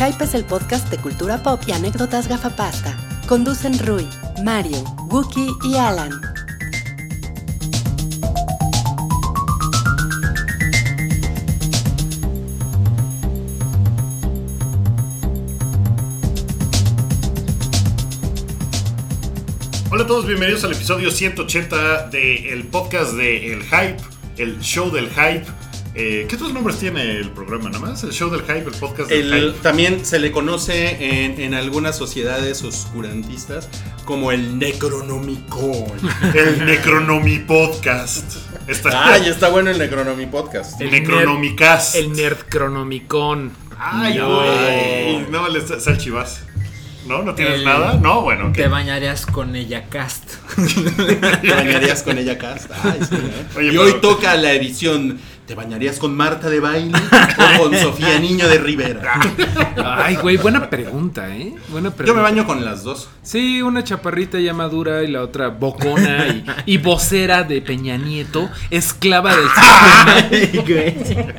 Hype es el podcast de cultura pop y anécdotas gafapasta. Conducen Rui, Mario, Wookie y Alan. Hola a todos, bienvenidos al episodio 180 del podcast de El Hype, el show del hype. Eh, ¿Qué otros nombres tiene el programa? Nada más, el show del hype, el podcast del El- hype. también se le conoce en, en algunas sociedades oscurantistas como el Necronomicon. El Necronomi Podcast. Está Ay, está bueno el Necronomi Podcast. el Necronomicast. El Nerd Cronomicon. Ay, No. güey. No, le está Salchivas. ¿No? ¿No tienes El- nada? No, bueno. Te bañarías con ella cast. ¿Te bañarías con ella cast? Ay, sí, ¿eh? Oye, y pero- hoy toca la edición. ¿Te bañarías con Marta de baile o con Sofía Niño de Rivera? Ay, güey, buena pregunta, ¿eh? Buena pregunta. Yo me baño con las dos. Sí, una chaparrita ya madura y la otra bocona y, y vocera de Peña Nieto, esclava del sistema,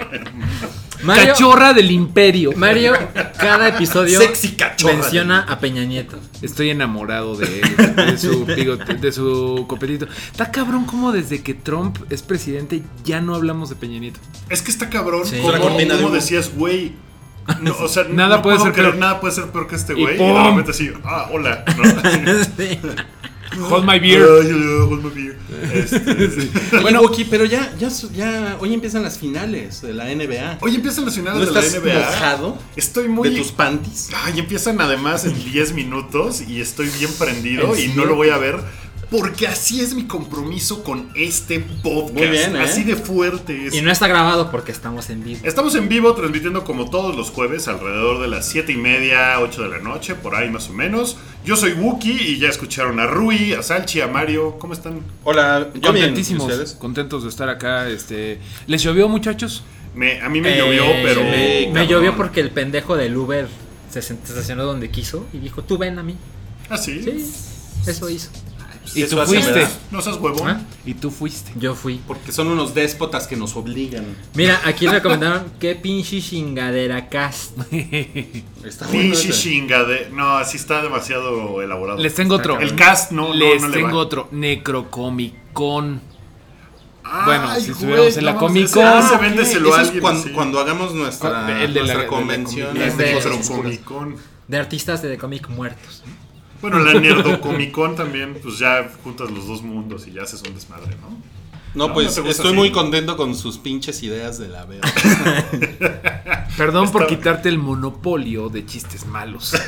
Mario, cachorra del imperio. Mario, cada episodio Sexy cachorra. menciona a Peña Nieto. Estoy enamorado de él, de su de su copetito. Está cabrón como desde que Trump es presidente ya no hablamos de Peña Nieto. Es que está cabrón. Sí. ¿Cómo, Una cortina de cómo humo. decías, güey? No, o sea, Nada no puede puedo ser creer, peor. Nada puede ser peor que este güey. Y, de repente así, ah, hola. ¿no? Sí. Hold my beer. Hold my beer. Este, Bueno, Oki, pero ya, ya, ya, hoy empiezan las finales de la NBA. Hoy empiezan las finales ¿No de la NBA. mojado Estoy muy. de tus panties? Ay, empiezan además en 10 minutos y estoy bien prendido ¿En y no lo voy a ver. Porque así es mi compromiso con este podcast. Muy bien, ¿eh? Así de fuerte es. Y no está grabado porque estamos en vivo. Estamos en vivo transmitiendo como todos los jueves alrededor de las 7 y media, 8 de la noche, por ahí más o menos. Yo soy Wookie y ya escucharon a Rui, a Salchi, a Mario. ¿Cómo están? Hola, yo Contentísimos, ¿ustedes? contentos de estar acá. Este, ¿Les llovió, muchachos? Me- a mí me Eh, llovió, pero... Me, me llovió porque el pendejo del Uber se estacionó donde quiso y dijo, tú ven a mí. ¿Ah, sí? Sí, eso hizo. Y Eso tú fuiste. verdad. No seas huevón. ¿Ah? Y tú fuiste. Yo fui. Porque son unos déspotas que nos obligan. Mira, aquí recomendaron qué pinche chingadera cast. Está Pinche ese. chinga de... No, así está demasiado elaborado. Les tengo otro. El cast no, no, Les no le tengo va. otro. Necrocomicon. Ay, Bueno, si güey, estuviéramos en la no, Comic Con. Ok, véndeselo eso es cuando, así. cuando hagamos nuestra, El de la- nuestra de la convención. Comic- de- Comic Con. De artistas de cómic muertos. Bueno, la Nerdo Con también, pues ya juntas los dos mundos y ya haces un desmadre, ¿no? No, No, pues estoy así. muy contento con sus pinches ideas de la verga. Perdón por quitarte el monopolio de chistes malos.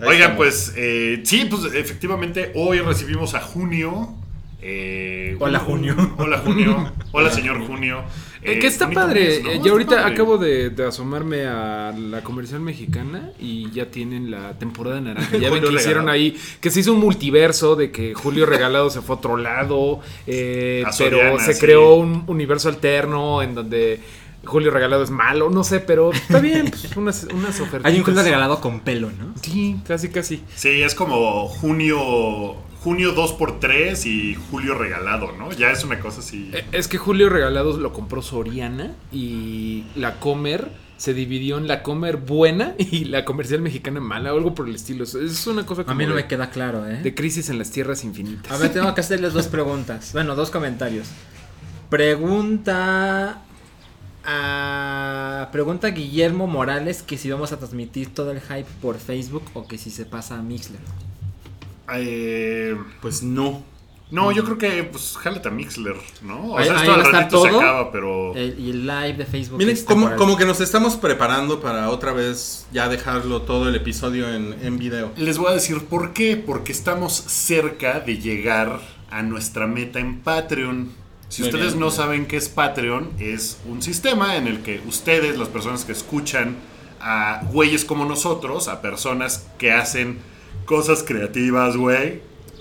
Oigan, estamos. pues eh, sí, pues efectivamente hoy recibimos a Junio. eh, Hola, un- Junio. un- hola Junio. Hola señor Junio. Eh, que está padre. mes, ¿no? Eh, Está Yo ahorita padre. acabo de, de asomarme a la comercial mexicana y ya tienen la temporada naranja. Ya ven Julio que hicieron ahí, que se hizo un multiverso de que Julio Regalado se fue a otro lado, eh, A pero Soriana, se sí. creó un universo alterno en donde Julio Regalado es malo, no sé, pero está bien, pues unas, unas ofertas. Hay un cuento regalado con pelo, ¿no? Sí, casi, casi. Sí, es como junio. Junio 2x3 y Julio regalado, ¿no? Ya es una cosa así. Eh, Es que Julio Regalado lo compró Soriana y la Comer se dividió en la Comer buena y la comercial mexicana mala o algo por el estilo. Es- Es una cosa A como mí no de, me queda claro, ¿eh? de crisis en las tierras infinitas. A ver, tengo que hacerles dos preguntas. Bueno, dos comentarios. Pregunta a pregunta Guillermo Morales que si vamos a transmitir todo el hype por Facebook o que si se pasa a Mixler. Eh, Pues no. no, yo creo que pues jálate a Mixler, ¿no? O Ahí- sea, ahí esto va a al estar ratito se todo. acaba, pero. El- y el live de Facebook. Miren, como, que nos estamos preparando para otra vez ya dejarlo todo el episodio en, en video. Les voy a decir por qué. Porque estamos cerca de llegar a nuestra meta en Patreon. Si Muy ustedes bien, no bien. saben qué es Patreon, es un sistema en el que ustedes, las personas que escuchan a güeyes como nosotros, a personas que hacen cosas creativas, güey,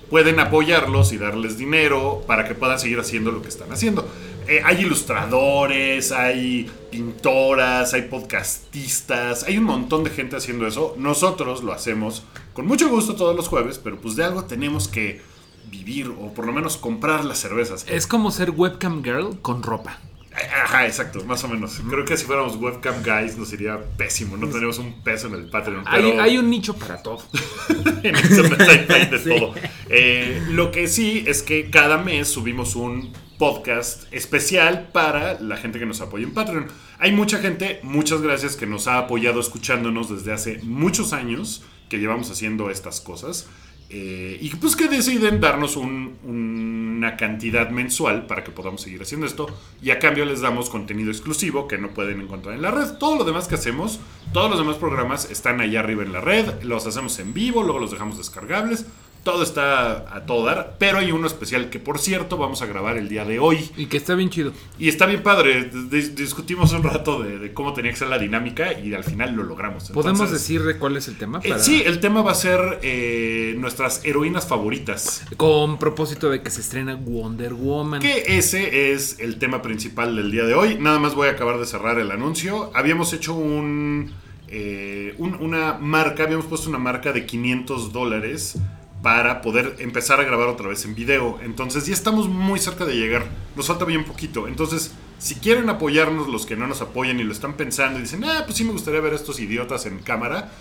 pueden apoyarlos y darles dinero para que puedan seguir haciendo lo que están haciendo. Eh, hay ilustradores, hay pintoras, hay podcastistas, hay un montón de gente haciendo eso. Nosotros lo hacemos con mucho gusto todos los jueves, pero pues de algo tenemos que vivir o por lo menos comprar las cervezas. Es como ser webcam girl con ropa. Ajá, exacto, más o menos. Creo que si fuéramos webcam guys nos iría pésimo. No tenemos un peso en el Patreon. Hay, pero- hay un nicho para todo. en hay de todo. Eh, lo que sí es que cada mes subimos un podcast especial para la gente que nos apoya en Patreon. Hay mucha gente, muchas gracias, que nos ha apoyado escuchándonos desde hace muchos años que llevamos haciendo estas cosas. Eh, y pues que deciden darnos un- una cantidad mensual para que podamos seguir haciendo esto. Y a cambio les damos contenido exclusivo que no pueden encontrar en la red. Todo lo demás que hacemos, todos los demás programas están allá arriba en la red. Los hacemos en vivo, luego los dejamos descargables. Todo está a todo dar. Pero hay uno especial que, por cierto, vamos a grabar el día de hoy. Y que está bien chido. Y está bien padre. Dis- discutimos un rato de, de cómo tenía que ser la dinámica y al final lo logramos. ¿Podemos decir de cuál es el tema? eh, Para- sí, el tema va a ser eh, nuestras heroínas favoritas. Con propósito de que se estrena Wonder Woman. Que ese es el tema principal del día de hoy. Nada más voy a acabar de cerrar el anuncio. Habíamos hecho un, eh, un- una marca, habíamos puesto una marca de 500 dólares para poder empezar a grabar otra vez en video. Entonces ya estamos muy cerca de llegar. Nos falta bien poquito. Entonces, si quieren apoyarnos los que no nos apoyan y lo están pensando y dicen, ah, pues sí me gustaría ver a estos idiotas en cámara,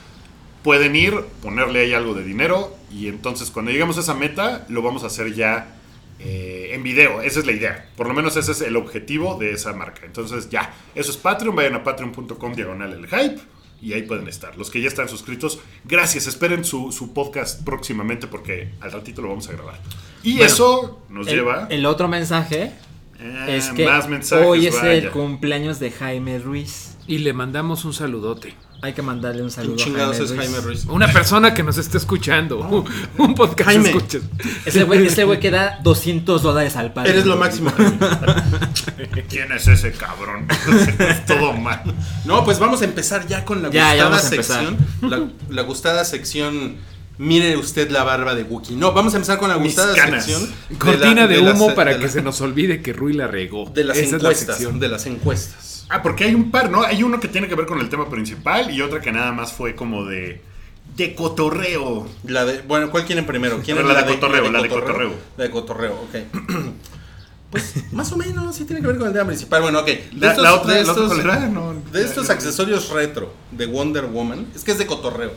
pueden ir, ponerle ahí algo de dinero y entonces cuando lleguemos a esa meta lo vamos a hacer ya eh, en video. Esa es la idea. Por lo menos ese es el objetivo de esa marca. Entonces ya, eso es Patreon. Vayan a patreon.com diagonal el hype y ahí pueden estar. Los que ya están suscritos, gracias. Esperen su, su podcast próximamente porque al ratito lo vamos a grabar. Y Bueno, eso nos El, lleva... el otro mensaje Ah, es que más mensajes, hoy es vaya. el cumpleaños de Jaime Ruiz. Y le mandamos un saludote. Hay que mandarle un saludo ¿Quién a chingados Jaime es Ruiz. Jaime Ruiz? Una persona que nos esté escuchando. Un, un podcast Jaime. escuchas. Ese güey, ese güey que da 200 dólares al padre. Eres lo máximo. ¿Quién es ese cabrón? Es todo mal. No, pues vamos a empezar ya con la Ya, ya gustada vamos a empezar. sección. La, la gustada sección. Mire usted la barba de Wookie. No, vamos a empezar con la gustada sección. Cortina de, humo para de que se nos olvide que Rui la regó. De las Esa es la encuestas. sección. de las encuestas. Ah, porque hay un par, ¿no? Hay uno que tiene que ver con el tema principal y otra que nada más fue como de. de cotorreo. La de, bueno, ¿cuál quieren primero? ¿Quieren La de cotorreo, la de cotorreo. La de cotorreo, ok. Pues más o menos, sí tiene que ver con el tema principal. Bueno, ok. De La, estos, la otra, de la otra estos-? No, de estos accesorios retro de Wonder Woman, es que es de cotorreo.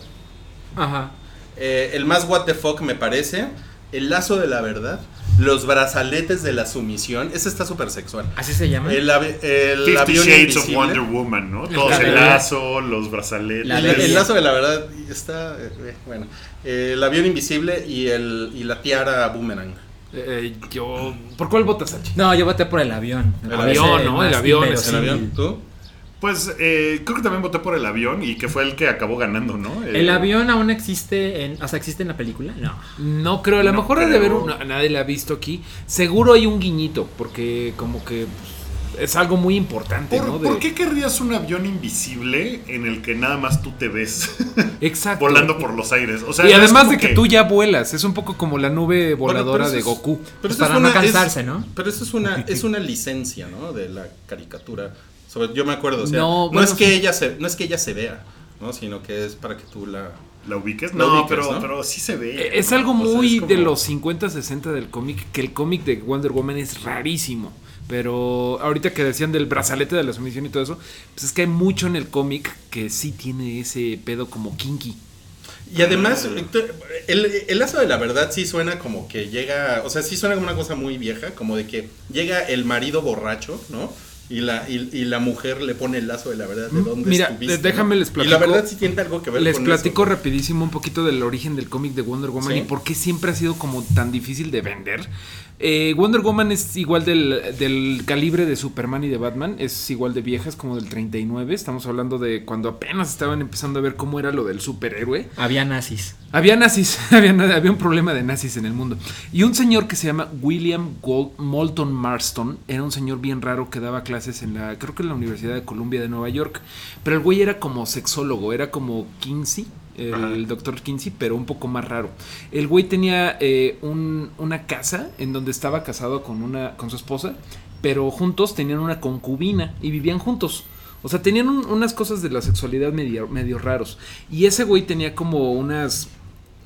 Ajá. Eh, el más what the fuck me parece, el lazo de la verdad, los brazaletes de la sumisión, ese está súper sexual. ¿Así se llama? El, el Fifty avión Shades of invisible. Wonder Woman, ¿no? Todos el lazo, los brazaletes. La El, el lazo de la verdad está, eh, eh, bueno, eh, el avión invisible y, el, y la tiara boomerang. Eh, yo. ¿Por cuál votas, Sachi? No, yo voté por el avión. El avión, ¿no? El avión, ¿El avión? ¿Tú? Pues eh, creo que también voté por el avión y que fue el que acabó ganando, ¿no? ¿El Eh, avión aún existe en, o sea, existe en la película? No. No creo, a lo No mejor ha de creo. haber una- nadie la ha visto aquí. Seguro hay un guiñito, porque como que pues, es algo muy importante, ¿Por, ¿no? De- por qué querrías un avión invisible en el que nada más tú te ves Exacto. volando por los aires? O sea, y además de que, tú ya vuelas, es un poco como la nube voladora de es- Goku. Pero Pues esto para es no cansarse, es- ¿no? Pero eso es una, es una licencia, ¿no? De la caricatura. Sobre- yo me acuerdo, o sea, No, no, bueno, es que sí. ella se, no es que ella se vea, ¿no? Sino que es para que tú la... ¿La ubiques? La No, ubiques, pero, ¿no? pero sí se ve. Eh, Es algo ¿no? O sea, muy es como- de los 50, 60 del cómic, que el cómic de Wonder Woman es rarísimo. Pero ahorita que decían del brazalete de la sumisión y todo eso, pues es que hay mucho en el cómic que sí tiene ese pedo como kinky. Y además, el, el lazo de la verdad sí suena como que llega, o sea, sí suena como una cosa muy vieja, como de que llega el marido borracho, ¿no? Y la, y, y la mujer le pone el lazo de la verdad de dónde Mira, estuviste, déjame ¿no? les Y platico- la verdad sí tiene algo que ver Les con platico eso. rapidísimo un poquito del origen del cómic de Wonder Woman Sí. y por qué siempre ha sido como tan difícil de vender. Eh, Wonder Woman es igual del, del calibre de Superman y de Batman, es igual de vieja, es como del 39. Estamos hablando de cuando apenas estaban empezando a ver cómo era lo del superhéroe. Había nazis. Había nazis, había, había un problema de nazis en el mundo. Y un señor que se llama William Gold- Moulton Marston era un señor bien raro que daba clases en la, creo que en la Universidad de Columbia de Nueva York. Pero el güey era como sexólogo, era como Kinsey, el Ajá. doctor Kinsey, pero un poco más raro. El güey tenía eh, un- una casa en donde estaba casado con, una, con su esposa, pero juntos tenían una concubina y vivían juntos. O sea, tenían un- unas cosas de la sexualidad medio, medio raros. Y ese güey tenía como unas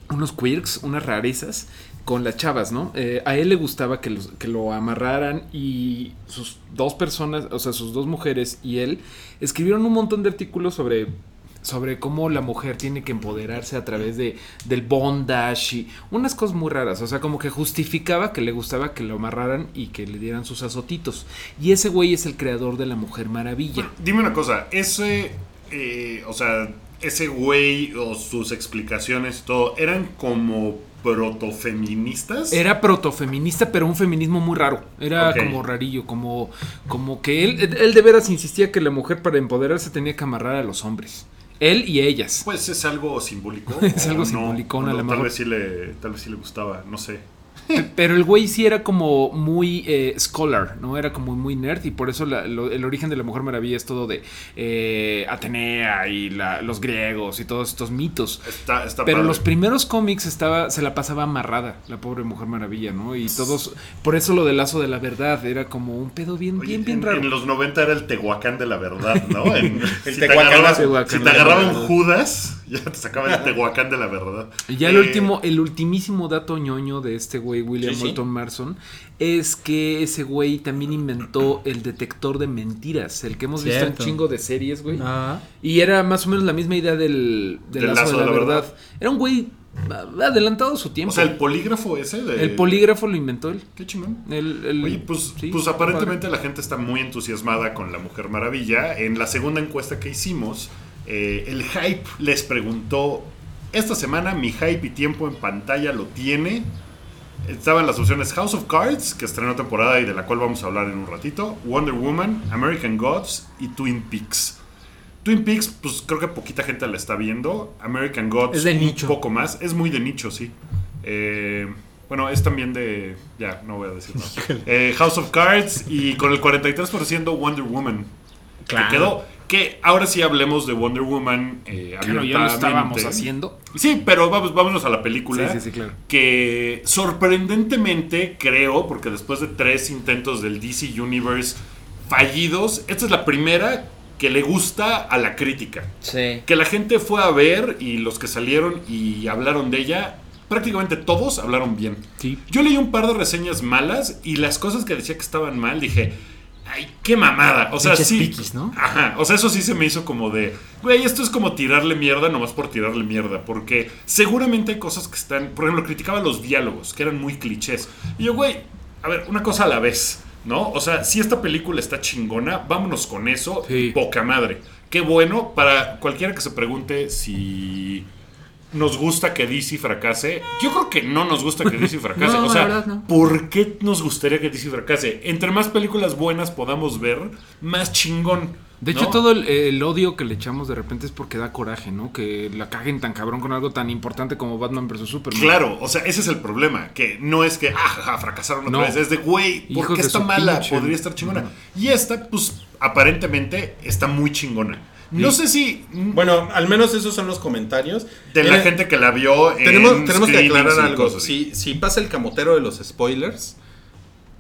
unos quirks, unas rarezas con las chavas, ¿no? Eh, a él le gustaba que, los- que lo amarraran y sus dos personas, o sea, sus dos mujeres y él, escribieron un montón de artículos sobre, sobre cómo la mujer tiene que empoderarse a través de, del bondage y unas cosas muy raras. O sea, como que justificaba que le gustaba que lo amarraran y que le dieran sus azotitos. Y ese güey es el creador de la Mujer Maravilla. Dime una cosa, ese, eh, o sea, ese güey o sus explicaciones y todo, ¿eran como protofeministas? Era protofeminista, pero un feminismo muy raro. Era como rarillo, como, como que él, él de veras insistía que la mujer para empoderarse tenía que amarrar a los hombres. Él y ellas. Pues es algo simbólico. Es algo no, simbolicón, o a no, lo tal mejor. vez sí le, tal vez sí le gustaba, no sé. Pero el güey sí era como muy eh, scholar, ¿no? Era como muy nerd y por eso la- lo- el origen de la Mujer Maravilla es todo de eh, Atenea y la- los griegos y todos estos mitos. Está, está Pero padre. los primeros cómics estaba, se la pasaba amarrada, la pobre Mujer Maravilla, ¿no? Y todos, por eso lo del lazo de la verdad era como un pedo bien, Oye, bien, bien en, raro. en los 90 era el Tehuacán de la verdad, ¿no? En- El si te Tehuacán- agarraba, Tehuacán si te la agarraba un verdad. Judas, ya te sacaba el Tehuacán de la verdad. Y ya el Eh, último, el ultimísimo dato ñoño de este güey, William Sí, sí. Moulton Marson, es que ese güey también inventó el detector de mentiras, el que hemos visto en chingo de series, güey. Ah. Y era más o menos la misma idea del, del lazo, de la, verdad. Era un güey adelantado su tiempo. O sea, el polígrafo ese de... el polígrafo lo inventó él. Qué chingón. El- el- Oye, pues, sí, pues aparentemente la gente está muy entusiasmada con la Mujer Maravilla. En la segunda encuesta que hicimos, eh, el hype les preguntó, esta semana mi hype y tiempo en pantalla lo tiene. Estaban las opciones House of Cards, que estrenó temporada y de la cual vamos a hablar en un ratito, Wonder Woman, American Gods y Twin Peaks. Twin Peaks, pues creo que poquita gente la está viendo. American Gods, Es de un nicho. poco más. Es muy de nicho, sí. Eh, bueno, es también de. Ya, no voy a decir nada. Eh, House of Cards y con el 43% Wonder Woman. Claro. Que quedó. Que ahora sí hablemos de Wonder Woman. Eh, Claro, ya lo estábamos haciendo. Sí, pero vamos, vámonos a la película. Sí, sí, sí, claro. Que sorprendentemente creo, porque después de tres intentos del DC Universe fallidos, esta es la primera que le gusta a la crítica. Sí. Que la gente fue a ver y los que salieron y hablaron de ella, prácticamente todos hablaron bien. Sí. Yo leí un par de reseñas malas y las cosas que decía que estaban mal, dije, ay, qué mamada. O sea, sí. piquis, ¿no? Ajá. O sea, eso sí se me hizo como de, güey, esto es como tirarle mierda nomás por tirarle mierda. Porque seguramente hay cosas que están, por ejemplo, criticaba los diálogos, que eran muy clichés. Y yo, güey, a ver, una cosa a la vez. ¿No? O sea, si esta película está chingona, vámonos con eso. Sí. Poca madre. Qué bueno para cualquiera que se pregunte si nos gusta que DC fracase. Yo creo que no nos gusta que DC fracase. No, o la sea, verdad no. ¿por qué nos gustaría que DC fracase? Entre más películas buenas podamos ver, más chingón. De ¿no? hecho, todo el, el odio que le echamos de repente es porque da coraje, ¿no? Que la caguen tan cabrón con algo tan importante como Batman vs. Superman. Claro, o sea, ese es el problema. Que no es que, ah, fracasaron otra No. vez. Es de, güey, ¿por Hijos qué está mala? pinche- Podría estar chingona. Y esta, pues, aparentemente está muy chingona. No sé si Bueno, al menos esos son los comentarios. de la Eh, gente que la vio en Tenemos, tenemos que aclarar algo. Si, si pasa el camotero de los spoilers.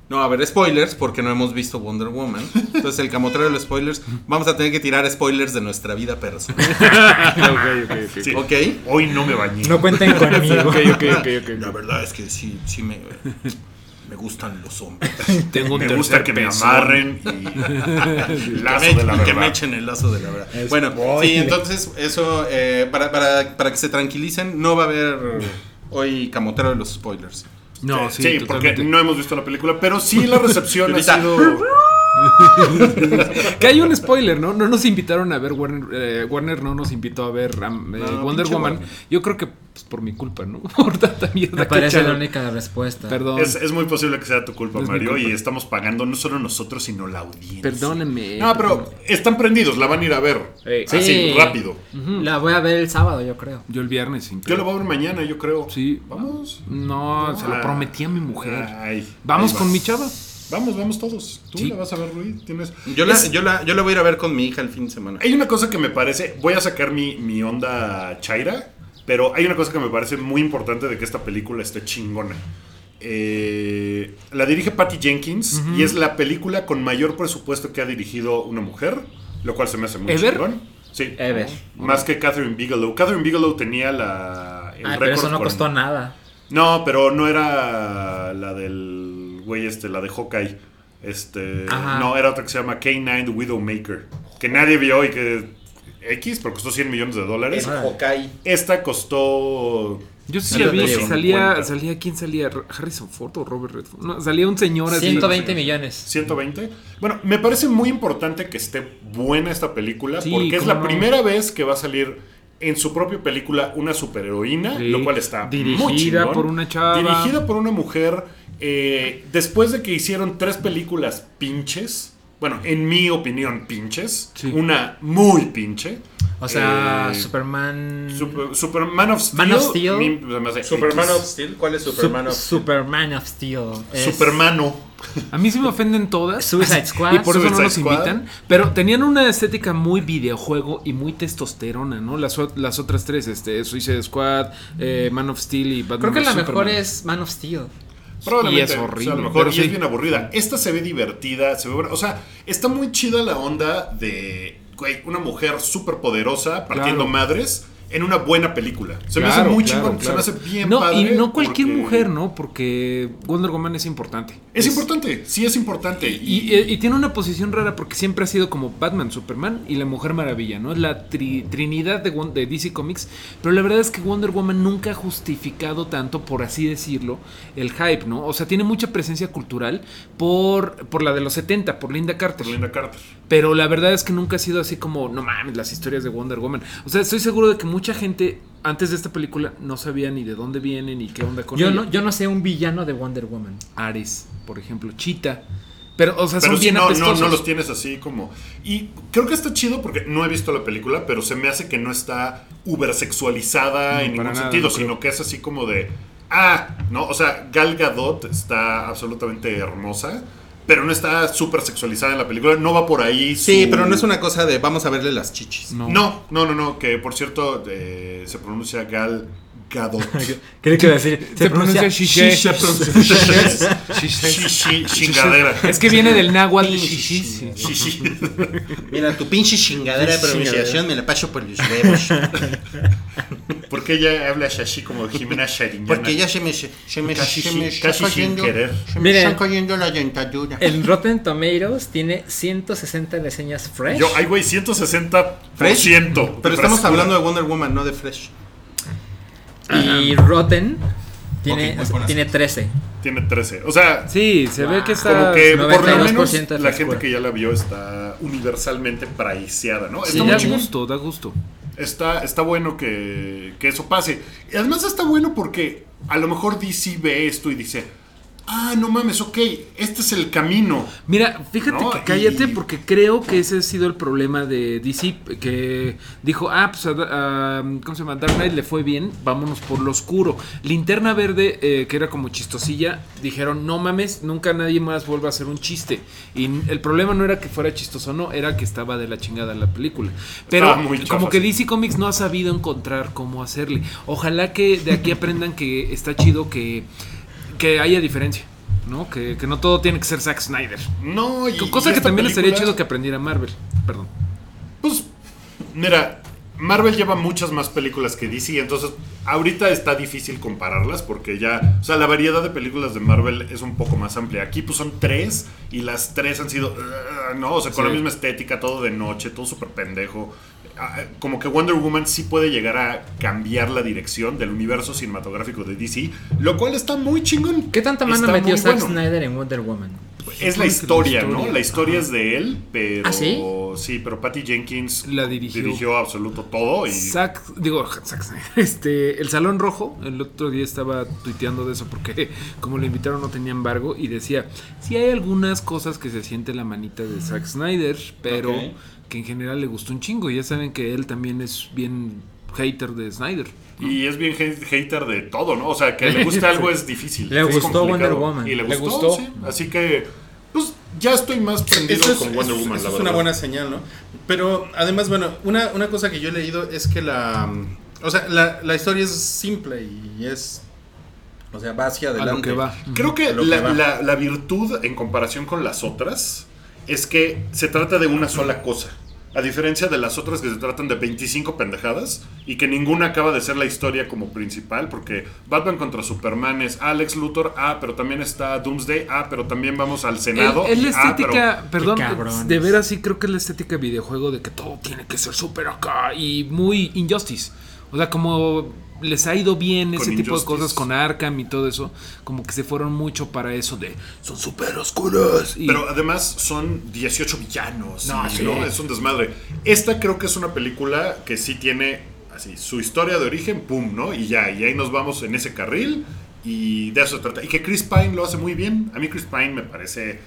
No, a ver, spoilers, porque no hemos visto Wonder Woman. Entonces, el camotero de los spoilers, vamos a tener que tirar spoilers de nuestra vida personal. ok, ok, ok. Sí. ¿Ok? Hoy no me bañé. No cuenten conmigo. Ok, ok, ok, ok. La verdad es que sí, sí me, me gustan los hombres. Tengo un me gusta que me amarren y Que me, de la que verdad. me echen el lazo de la verdad. Es bueno, spoiler. sí, entonces eso, eh, para, para, para que se tranquilicen, no va a haber hoy camotero de los spoilers. No, sí, Sí, porque no hemos visto la película, pero sí la recepción ha sido. Que hay un spoiler, ¿no? No nos invitaron a ver Warner, eh, Warner no nos invitó a ver eh, No, Wonder Woman. Warner. Yo creo que pues, por mi culpa, ¿no? Por tanta mierda Me que parece la echaron. única respuesta. Perdón. Es, es muy posible que sea tu culpa, Mario, culpa. y estamos pagando no solo nosotros, sino la audiencia. Perdónenme. No, pero están prendidos, la van a ir a ver. Eh, Así, sí. rápido. La voy a ver el sábado, yo creo. Yo el viernes. sin Yo lo voy a ver mañana, yo creo. Sí. Vamos. No, se lo Ah. prometí a mi mujer. Ay, Vamos con vas. mi chava. Vamos, vamos todos. Tú Sí. la vas a ver, Rui. Tienes. Yo la, Es- yo, la, yo la voy a ir a ver con mi hija el fin de semana. Hay una cosa que me parece. Voy a sacar mi, mi onda chaira. Pero hay una cosa que me parece muy importante de que esta película esté chingona. Eh, la dirige Patty Jenkins y es la película con mayor presupuesto que ha dirigido una mujer, lo cual se me hace muy ¿Ever? chingón. Sí. Ever. Más que Catherine Bigelow. Catherine Bigelow tenía la. el Ay, pero eso no con- costó nada. No, pero no era la del güey este, la de Hawkeye. Este, Ajá. no, era otra que se llama K9 The Widowmaker, que nadie vio y que X, pero costó 100 millones de dólares. Es Hawkeye. Esta costó Yo sí la vi, salía, 50. salía, ¿quién salía? ¿Harrison Ford o Robert Redford? No, salía un señor así. 120 millones. 120. Bueno, me parece muy importante que esté buena esta película Sí, porque es la no. primera vez que va a salir en su propia película una superheroína, Sí. lo cual está muy Dirigida chingón. por una chava. Dirigida por una mujer. eh, después de que hicieron tres películas pinches, bueno, en mi opinión, pinches, Sí. una muy pinche. O sea, Eh, Superman. Super- Superman of Steel. Man of Steel. mi- se me hace Superman X. of Steel. ¿Cuál es Sup- Superman of Steel? Superman of Steel. Es- Supermano. A mí sí me ofenden todas. Suicide Squad. Y por eso no nos Squad. invitan. Pero tenían una estética muy videojuego y muy testosterona, ¿no? Las, las otras tres, este, Suicide Squad, eh, Man of Steel y Batman Creo que la mejor es Man of Steel. Probablemente. Y es o sea, horrible, a lo mejor, pero y sí. es bien aburrida. Esta se ve divertida, se ve buena. O sea, está muy chida la onda de, güey, una mujer súper poderosa partiendo Claro. madres en una buena película. Se me hace muy claro, chingón, claro. se me hace bien No, padre. y no cualquier porque mujer, ¿no? Porque Wonder Woman es importante. Es, importante, sí es importante. Y, y- y tiene una posición rara porque siempre ha sido como Batman, Superman y la Mujer Maravilla, ¿no? Es la tri- trinidad de, de DC Comics. Pero la verdad es que Wonder Woman nunca ha justificado tanto, por así decirlo, el hype, ¿no? O sea, tiene mucha presencia cultural por, por la de los 70, por Linda Carter. por Linda Carter. Pero la verdad es que nunca ha sido así como, no mames, las historias de Wonder Woman. O sea, estoy seguro de que mucha gente antes de esta película no sabía ni de dónde viene ni qué onda con Yo ella. no, yo no sé un villano de Wonder Woman. Ares, por ejemplo, Cheetah. Pero, o sea, Pero son sí, bien no, no, no los tienes así como. Y creo que está chido porque no he visto la película, pero se me hace que no está uber sexualizada No, en ningún nada, sentido, sino que es así como de. Ah, ¿no? O sea, Gal Gadot está absolutamente hermosa, pero no está súper sexualizada en la película. No va por ahí. Sí, pero no es una cosa de vamos a verle las chichis. No. No, no, no, no, que por cierto eh, se pronuncia Gal Gadot. Creo que decir. Se pronuncia Shishe. Se pronuncia Shishi, chingadera. Es que viene del náhuatl shishi. Mira, tu pinche chingadera de pronunciación me la paso por los huevos. ¿Por qué ella habla así como Jimena Shariñana? Porque ya se me, se me, Casi se sin- me está casi sin cayendo, querer. se me Miren. está cayendo la dentadura. En Rotten Tomatoes tiene 160 reseñas fresh. Yo, ay, güey, 160%. Fresh. Pero estamos frescura. hablando de Wonder Woman, no de Fresh. Y Rotten tiene, Ok, voy por así. tiene 13. Tiene 13. O sea, Sí, se ve que está. como que por lo 92% menos la gente que ya la vio está universalmente priceada, ¿no? Sí, Está muy da gusto, da gusto. Está, está bueno que, que eso pase. Y además está bueno porque a lo mejor DC ve esto y dice, ah, no mames, ok, este es el camino. Mira, fíjate No, que cállate y- porque creo que ese ha sido el problema de DC, que dijo, ah, pues a, a- ¿cómo se llama? Dark Knight le fue bien, vámonos por lo oscuro. Linterna Verde, eh, que era como chistosilla, dijeron, no mames, nunca nadie más vuelva a hacer un chiste. Y el problema no era que fuera chistoso o no, era que estaba de la chingada la película. Pero muy como que. DC Comics no ha sabido encontrar cómo hacerle. Ojalá que de aquí aprendan que está chido que, que haya diferencia. ¿no? Que, que no todo tiene que ser Zack Snyder. No, y. Cosa y que también estaría chido que aprendiera Marvel. Perdón. Pues, mira, Marvel lleva muchas más películas que DC, entonces ahorita está difícil compararlas porque ya, o sea, la variedad de películas de Marvel es un poco más amplia. Aquí pues son tres y las tres han sido, "Ugh", no, o sea, con Sí. la misma estética, todo de noche, todo súper pendejo. Ah, Como que Wonder Woman sí puede llegar a cambiar la dirección del universo cinematográfico de DC, lo cual está muy chingón. ¿Qué tanta mano Está metió Zack bueno. Snyder en Wonder Woman? Es la historia, la ¿no? La historia Ajá. es de él, pero. ¿Ah, sí? Sí, pero Patty Jenkins La dirigió. dirigió absoluto todo. Y Zack, digo, Zack Snyder, este, el Salón Rojo, el otro día estaba tuiteando de eso porque como lo invitaron no tenía embargo y decía, sí hay algunas cosas que se siente la manita de Zack Snyder, pero. Que en general le gustó un chingo. Ya saben que él también es bien hater de Snyder. Y es bien hate- hater de todo, ¿no? O sea, que le guste algo es difícil. Le es gustó. Wonder Woman. Y le Le gustó, gustó. sí. Así que, pues, ya estoy más prendido Eso es, con Wonder eso- Woman, eso la es verdad. una buena señal, ¿no? Pero además, bueno, una, una cosa que yo he leído es que la. O sea, la, la historia es simple y es. O sea, va hacia A adelante. lo que va. Creo que, A lo que la, va. la- la virtud en comparación con las otras es que se trata de una sola cosa. A diferencia de las otras que se tratan de 25 pendejadas y que ninguna acaba de ser la historia como principal, porque Batman contra Superman es Alex Luthor, ah, pero también está Doomsday, ah, pero también vamos al Senado. Es la ah, pero- estética, perdón, de veras sí creo que es la estética de videojuego de que todo tiene que ser súper acá y muy Injustice. O sea, como les ha ido bien ese tipo de cosas con Arkham y todo eso, como que se fueron mucho para eso de son súper oscuros. Y Pero además son 18 villanos. No, sí. ¿no? Es un desmadre. Esta creo que es una película que sí tiene así su historia de origen, pum, ¿no? Y ya, y ahí nos vamos en ese carril. Y de eso se trata. Y que Chris Pine lo hace muy bien. A mí Chris Pine me parece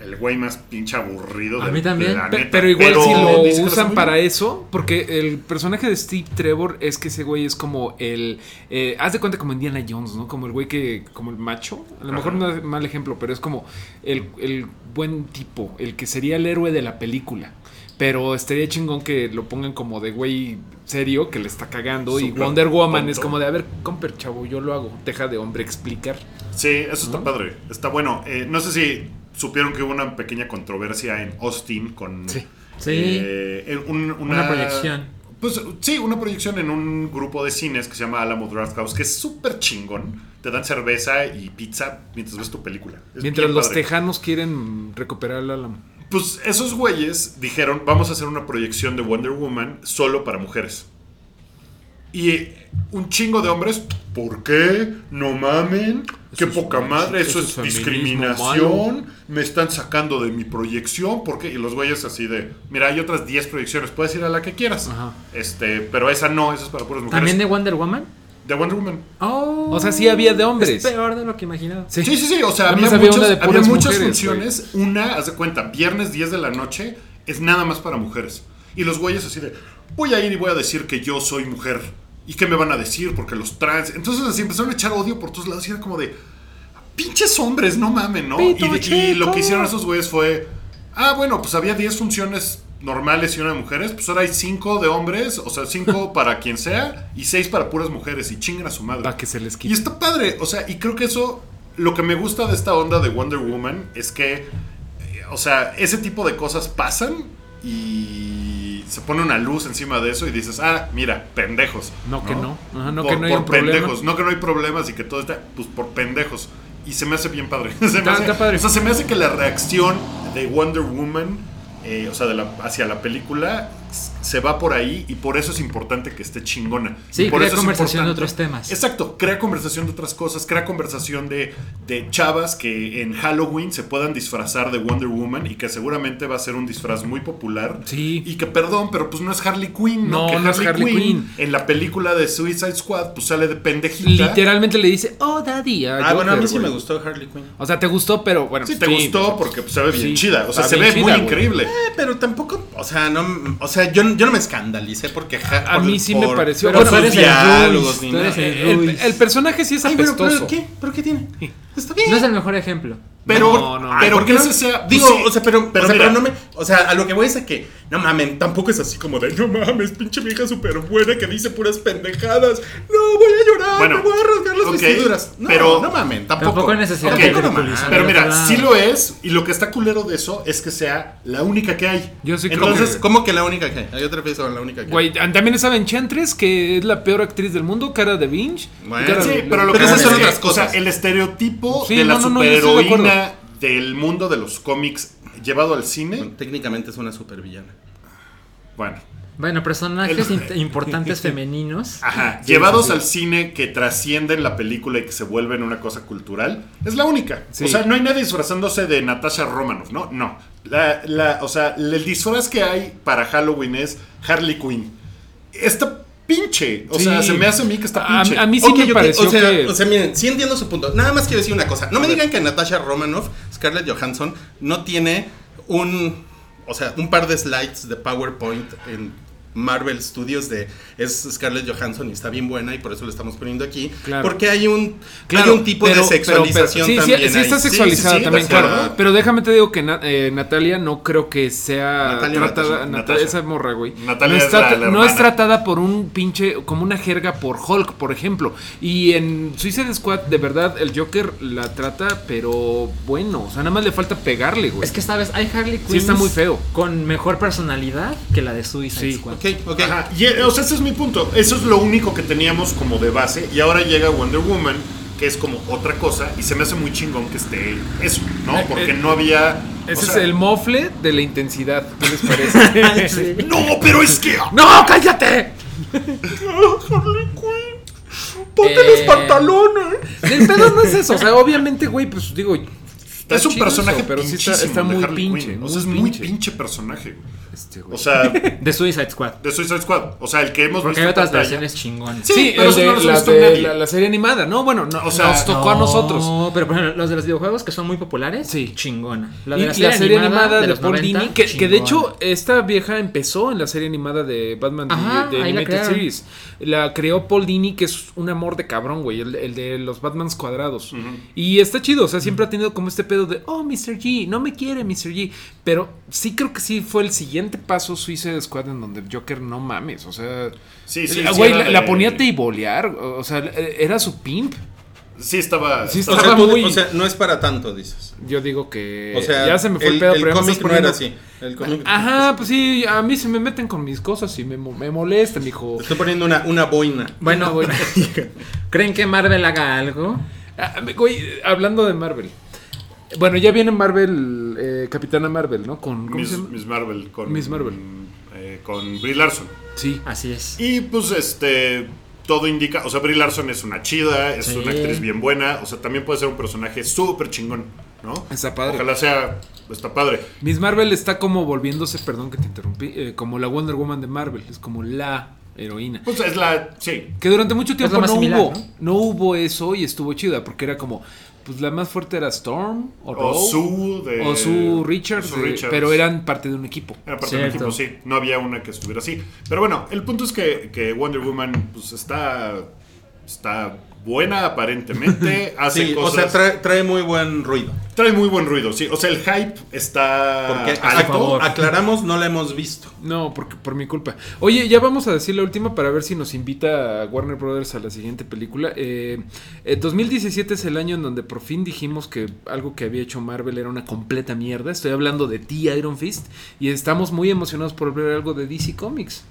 el güey más pinche aburrido A del mí también. planeta. Pero igual si lo usan para bien. eso, porque el personaje de Steve Trevor es que ese güey es como el. eh, haz de cuenta como Indiana Jones, ¿no? Como el güey que. como el macho. A lo mejor no es mal ejemplo, pero es como el, el buen tipo, el que sería el héroe de la película. Pero estaría chingón que lo pongan como de güey serio, que le está cagando. y Wonder Woman tonto. es como de, a ver, comper, chavo, yo lo hago. Deja de hombre explicar. Sí, eso está padre. Está bueno. Eh, no sé si supieron que hubo una pequeña controversia en Austin con. Sí. Sí. eh, en un- una, Una proyección. Pues sí, una proyección en un grupo de cines que se llama Alamo Drafthouse, que es súper chingón. Te dan cerveza y pizza mientras ves tu película. Es Mientras los padre. tejanos quieren recuperar el álamo. Pues esos güeyes dijeron, vamos a hacer una proyección de Wonder Woman solo para mujeres. Y un chingo de hombres, ¿por qué? No mamen, qué Eso es- poca madre, eso, eso es, discriminación, me están sacando de mi proyección, ¿por qué? Y los güeyes así de, mira, hay otras 10 proyecciones, puedes ir a la que quieras. Ajá. Este, pero esa no, esa es para puras mujeres. ¿También de Wonder Woman? de Wonder Woman. Oh, O sea, sí había de hombres. Es peor de lo que imaginaba. Sí, sí, sí, o sea, había, había muchas, había muchas mujeres, funciones. Una, haz de cuenta, viernes 10 de la noche es nada más para mujeres. Y los güeyes así de, voy a ir y voy a decir que yo soy mujer. ¿Y qué me van a decir? Porque los trans... Entonces así empezaron a echar odio por todos lados y era como de, pinches hombres, no mamen, ¿no? Y, lo que hicieron esos güeyes fue, ah, bueno, pues había 10 funciones normales y una de mujeres, pues ahora hay 5 de hombres, o sea, 5 para quien sea y 6 para puras mujeres y chingan a su madre. Para que se les Y está padre, o sea, y creo que eso, lo que me gusta de esta onda de Wonder Woman es que, eh, o sea, ese tipo de cosas pasan y se pone una luz encima de eso y dices, ah, mira, pendejos. No que no. Ajá, no por, que no hay por problema. pendejos, no que no hay problemas y que todo está, pues por pendejos. Y se me hace bien padre. Se me hace- padre. O sea, se me hace que la reacción de Wonder Woman, eh, o sea, de la- hacia la película, se va por ahí y por eso es importante que esté chingona. Sí, Y por crea eso es conversación de otros temas. Exacto, crea conversación de otras cosas, crea conversación de, de chavas que en Halloween se puedan disfrazar de Wonder Woman y que seguramente va a ser un disfraz muy popular. Sí. Y que, perdón, pero pues no es Harley Quinn, ¿no? No, que no es Harley Quinn. En la película de Suicide Squad, pues sale de pendejita. Literalmente le dice, oh, daddy. Ah, bueno, a mí sí me gustó Harley Quinn. O sea, te gustó, pero bueno. Sí, te sí. gustó porque pues, se ve bien Sí, chida. O sea, se ve muy güey. increíble. Eh, pero tampoco, o sea, no, o sea, yo, yo no me escandalicé porque ja- A por- mí sí me por- pareció- por Pero sus eres el diálogos Ruiz, ni tú eres nada. el El, el personaje sí es Ay, pero, pero ¿qué? ¿Pero qué tiene? Está bien. No es el mejor ejemplo. Pero, No, no, pero ¿por que qué no? sea. pues Digo, sí, o sea, pero, pero o sea, mira, pero no me. O sea, a lo que voy es a que, no mamen, tampoco es así como de, no mames, pinche vieja súper buena que dice puras pendejadas. No, voy a llorar, Bueno, me voy a rasgar las vestiduras. No, pero- no mamen, tampoco. Tampoco hay necesidad Ok, de no ridiculizar. Pero mira, Claro. sí lo es, y lo que está culero de eso es que sea la única que hay. Yo sí creo Entonces, que- ¿Cómo que la única que hay? ¿A qué te refieres con la única que hay? Güey, también estaba Enchantress, que es la peor actriz del mundo, cara de Binge. Bueno, Cara sí, de- pero lo Pero que esas pasa son es que, otras cosas. O sea, el estereotipo Sí, de la no, del mundo de los cómics llevado al cine. Bueno, técnicamente es una supervillana. Bueno, Bueno, personajes El- importantes femeninos. ajá, Sí, llevados sí, al cine que trascienden la película y que se vuelven una cosa cultural, es la única. Sí. O sea, no hay nadie disfrazándose de Natasha Romanoff, ¿no? No. La, la- o sea, el disfraz que hay para Halloween es Harley Quinn. Está pinche. O Sí. sea, se me hace a mí que está pinche. a mí sí Ok, me pareció o sea, que... o sea, miren, sí entiendo su punto. Nada más quiero decir una cosa. No me digan que Natasha Romanoff, Scarlett Johansson, no tiene un, o sea, un par de slides de PowerPoint en Marvel Studios de es Scarlett Johansson y está bien buena y por eso lo estamos poniendo aquí. Claro. Porque hay un, Claro, hay un tipo pero- de sexualización pero- sí, sí, también. Sí, está ahí. sexualizada Sí, sí, sí, también, claro. Pero déjame te digo que Na- eh, Natalia no creo que sea Natalia tratada. Natasha. Nata- Natasha. esa morra, güey. Natalia no, es está- la- la no es tratada por un pinche. como una jerga por Hulk, por ejemplo. Y en Suicide Squad, de verdad, el Joker la trata, pero bueno. O sea, nada más le falta pegarle, güey. Es que sabes, hay Harley Quinn Sí, está muy feo. con mejor personalidad que la de Suicide Sí. Squad. Ok, ok. Ajá, y, eh, o sea, ese es mi punto. Eso es lo único que teníamos como de base. Y ahora llega Wonder Woman, que es como otra cosa. Y se me hace muy chingón que esté eso, ¿no? Eh, Porque eh, no había. Ese o es el mofle de la intensidad. ¿Qué les parece? Sí. No, pero es que. ¡No, cállate! Ponte los pantalones! El pedo no es eso. O sea, obviamente, güey, pues digo. Está Es un chido personaje eso, pero sí está, de muy Harley pinche. Muy o sea, es muy pinche. pinche personaje. güey. Este, güey. O sea, De Suicide Squad. de Suicide Squad. O sea, el que hemos Porque visto hay otras pantalla. versiones chingonas. Sí, Sí, pero de, no los la, visto de la- la serie animada, ¿no? Bueno, no, O sea, nos tocó a nosotros. No, pero por ejemplo, los de los videojuegos que son muy populares, Sí. chingona. y la serie, animada, de, Paul 90, Dini, que, que de hecho esta vieja empezó en la serie animada de Batman de- Ajá, de, la Animated. Series. La creó Paul Dini, que es un amor de cabrón, güey, el, el de los Batmans cuadrados. Y está chido, o sea, siempre ha tenido como este pedo de, oh, Mr. G, no me quiere Mr. G. Pero sí creo que sí fue el siguiente paso Suicide Squad en donde el Joker no mames, o sea... Sí, sí, sí, güey, la, de- la ponía a teibolear, o sea, era su pimp. Sí, estaba. Sí, O estaba- sea, Estaba tú- muy- o sea, no es para tanto, dices. Yo digo que... O sea, ya se me fue el, el, pedo, el pero ya me cómic estás no era poniendo- así. El cómic- Ajá, pues sí, a mí se me meten con mis cosas y me, me molesta, mijo. Estoy poniendo una, una boina. Bueno, bueno. ¿Creen que Marvel haga algo? Ah, güey, hablando de Marvel. Bueno, ya viene Marvel, eh, Capitana Marvel, ¿no? Con, ¿cómo Miss, se llama? Miss Marvel con. Miss Marvel. eh, con Brie Larson. Sí. Así es. Y pues este. Todo indica. O sea, Brie Larson es una chida, es Sí. una actriz bien buena. O sea, también puede ser un personaje súper chingón, ¿no? Está padre. Ojalá sea. Está padre. Miss Marvel está como volviéndose, perdón que te interrumpí, eh, como la Wonder Woman de Marvel, es como la heroína. Pues es la. Sí. Que durante mucho tiempo no similar, hubo, ¿no? ¿no? hubo eso y estuvo chida, porque era como, pues la más fuerte era Storm o, O Sue de. o Sue Richards, Sue de- pero eran parte de un equipo. Era parte del Cierto. equipo, sí. No había una que estuviera así. Pero bueno, el punto es que, que Wonder Woman pues está. Está buena aparentemente. Hace Sí, o cosas. sea, trae, trae muy buen ruido. trae muy buen ruido, sí. O sea, el hype está Porque, alto. aclaramos, no la hemos visto. No, porque, por mi culpa. Oye, ya vamos a decir la última para ver si nos invita a Warner Brothers a la siguiente película. Eh, eh, 2017 es el año en donde por fin dijimos que algo que había hecho Marvel era una completa mierda. Estoy hablando de The Iron Fist y estamos muy emocionados por ver algo de DC Comics.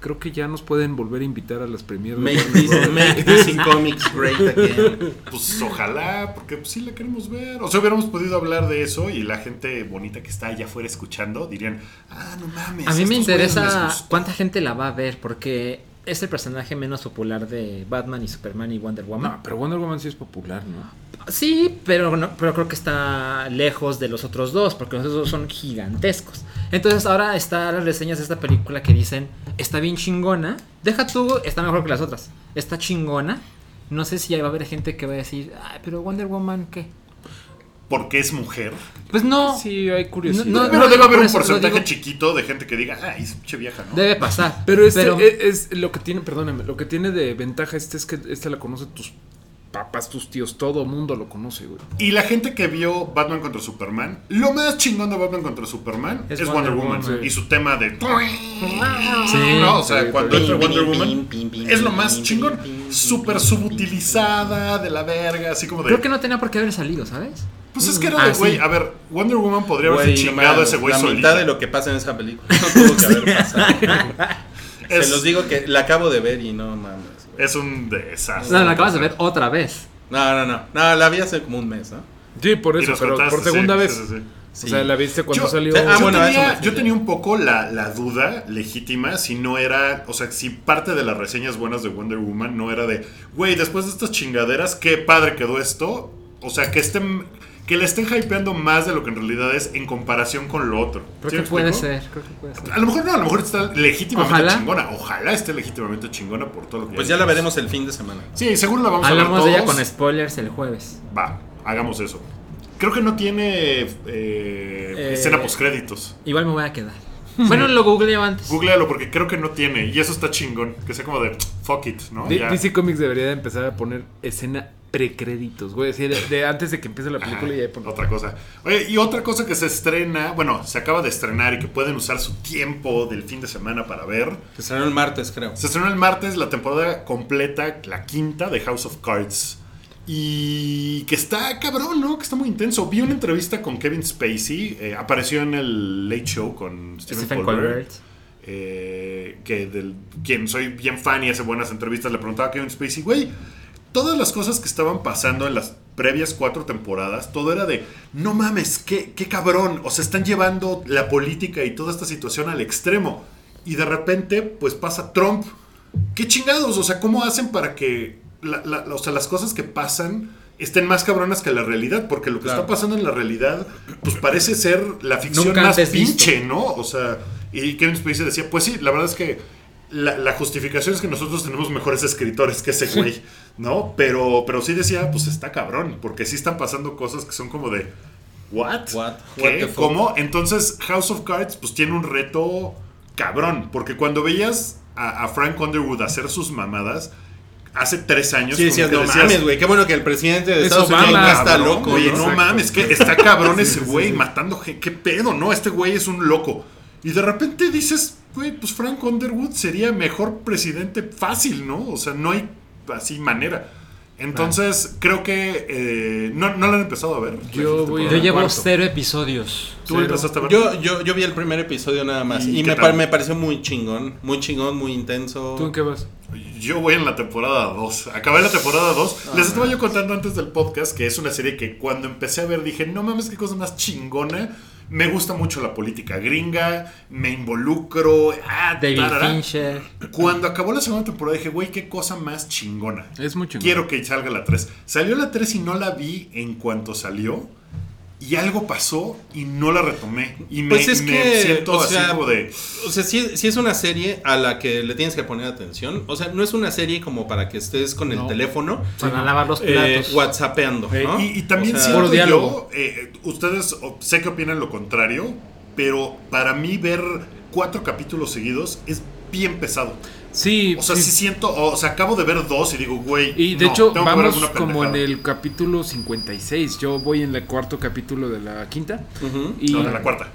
Creo que ya nos pueden volver a invitar a las premieres. Make this, Comics great again. Pues ojalá, porque pues, sí la queremos ver. O sea, hubiéramos podido hablar de eso y la gente bonita que está allá afuera escuchando dirían, ah, no mames. A mí me interesa gustó". cuánta gente la va a ver, porque es el personaje menos popular de Batman y Superman y Wonder Woman. No, pero Wonder Woman sí es popular, ¿no? Sí, pero, no, pero creo que está lejos de los otros dos, porque los otros dos son gigantescos. Entonces ahora están las reseñas de esta película que dicen, está bien chingona, deja tú, está mejor que las otras, está chingona. No sé si va a haber gente que va a decir, ay, pero Wonder Woman, ¿qué? Porque es mujer. Pues no, Sí, hay curiosidad. No, no, Pero debe haber un porcentaje digo. chiquito de gente que diga, ah, es che vieja, ¿no? debe pasar. Pero este Pero- Es, es lo que tiene, perdóname, lo que tiene de ventaja este es que esta la conoce tus papás, tus tíos, todo mundo lo conoce, güey. Y la gente que vio Batman contra Superman, lo más chingón de Batman contra Superman es, Es Wonder, Wonder Woman. Y su tema de... Sí. ¿no? O sea, Sí, cuando entra Wonder Woman, es lo más chingón. Súper subutilizada, de la verga, así como de... Creo que no tenía por qué haber salido, ¿sabes? Pues es que era Ah, de, güey, sí. a ver, Wonder Woman podría haberse Güey, chingado no a ese güey La solita. mitad de lo que pasa en esa película no tuvo que haber pasado. Es- Se los digo que la acabo de ver y no mames. güey. Es un desastre. No, la acabas de ver otra vez. No, no, no. No, la vi hace como un mes, ¿no? Sí, por eso, pero contaste, por segunda sí, vez. sí, sí, sí. Sí. O sea, la viste cuando Yo- salió. ah, yo, bueno, tenía, yo tenía un poco la, la duda legítima si no era, o sea, si parte de las reseñas buenas de Wonder Woman no era de, güey, después de estas chingaderas, qué padre quedó esto. O sea, que estén, que le estén hypeando más de lo que en realidad es en comparación con lo otro. Creo ¿Sí que puede ser, creo que puede ser. A lo mejor no, a lo mejor está legítimamente Ojalá. chingona. Ojalá esté legítimamente chingona por todo lo que Pues ya la veremos el fin de semana. Sí, seguro la vamos Hablamos a de ver ella todos. con spoilers el jueves. Va, hagamos eso. Creo que no tiene eh, Eh, escena postcréditos. Igual me voy a quedar. Bueno, lo googleo antes. Googlealo porque creo que no tiene. Y eso está chingón. Que sea como de fuck it, ¿no? D- Ya. DC Comics debería de empezar a poner escena precréditos, güey. Así de, de antes de que empiece la película y ahí poner. Otra cosa. Oye, y otra cosa que se estrena, bueno, se acaba de estrenar y que pueden usar su tiempo del fin de semana para ver. Se estrenó el martes, creo. Se estrenó el martes la temporada completa, la quinta de House of Cards. Y que está cabrón, ¿no? Que está muy intenso. Vi una entrevista con Kevin Spacey. eh, apareció en el Late Show con Stephen, Stephen Colbert. Colbert. eh, que del quien soy bien fan y hace buenas entrevistas, le preguntaba a Kevin Spacey, güey, todas las cosas que estaban pasando en las previas cuatro temporadas, todo era de, no mames, qué, qué cabrón, o sea, están llevando la política y toda esta situación al extremo. Y de repente, pues pasa Trump. ¿Qué chingados? O sea, ¿cómo hacen para que la- la- o sea, las cosas que pasan estén más cabronas que la realidad? Porque lo que Claro. está pasando en la realidad, pues parece ser la ficción Nunca más visto. pinche, ¿no? O sea, y Kevin Spacey decía, pues sí, la verdad es que la, la justificación es que nosotros tenemos mejores escritores que ese güey, ¿no? Pero, pero sí decía, pues está cabrón, porque sí están pasando cosas que son como de, ¿what? What? ¿Qué? What? ¿Cómo? Entonces House of Cards pues tiene un reto cabrón, porque cuando veías a, a Frank Underwood hacer sus mamadas, hace tres años... Sí, no decías, mames, güey. Qué bueno que el presidente de Es Estados Obama, Unidos ya está Cabrón, loco. Oye, ¿no? no mames, que está cabrón ese güey matando gente. ¿Qué pedo? No, este güey es un loco. Y de repente dices, güey, pues Frank Underwood sería mejor presidente fácil, ¿no? O sea, no hay así manera. Entonces, creo que eh, no, no lo han empezado a ver. Yo voy Yo llevo cuarto. cero episodios. ¿Tú cero. empezaste a ver? Yo, yo, yo vi el primer episodio nada más ¿Y me, pareció muy chingón, muy chingón, muy intenso. ¿Tú en qué vas? Yo voy en la temporada 2. Acabé la temporada 2. Les estaba yo contando antes del podcast que es una serie que cuando empecé a ver dije, no mames, qué cosa más chingona. Me gusta mucho la política gringa, me involucro. Ah, David tarara. Fincher. Cuando acabó la segunda temporada dije, güey, qué cosa más chingona. Es muy chingón. Quiero que salga la 3. Salió la 3 y no la vi en cuanto salió. Y algo pasó y no la retomé. Y me, Pues es me que, siento o así como de... O sea, sí, sí es una serie a la que le tienes que poner atención. O sea, no es una serie como para que estés con el No. teléfono Para lavar los eh, platos. whatsappeando, Eh, ¿no? y, y también O sea, siento yo, eh, ustedes sé que opinan lo contrario, pero para mí ver cuatro capítulos seguidos es bien pesado. Sí, O sea, sí. sí, siento, o sea, acabo de ver dos y digo, güey. Y de no, hecho, vamos como en el capítulo 56. Yo voy en el cuarto capítulo de la quinta. Ujú. Y, No, de la cuarta.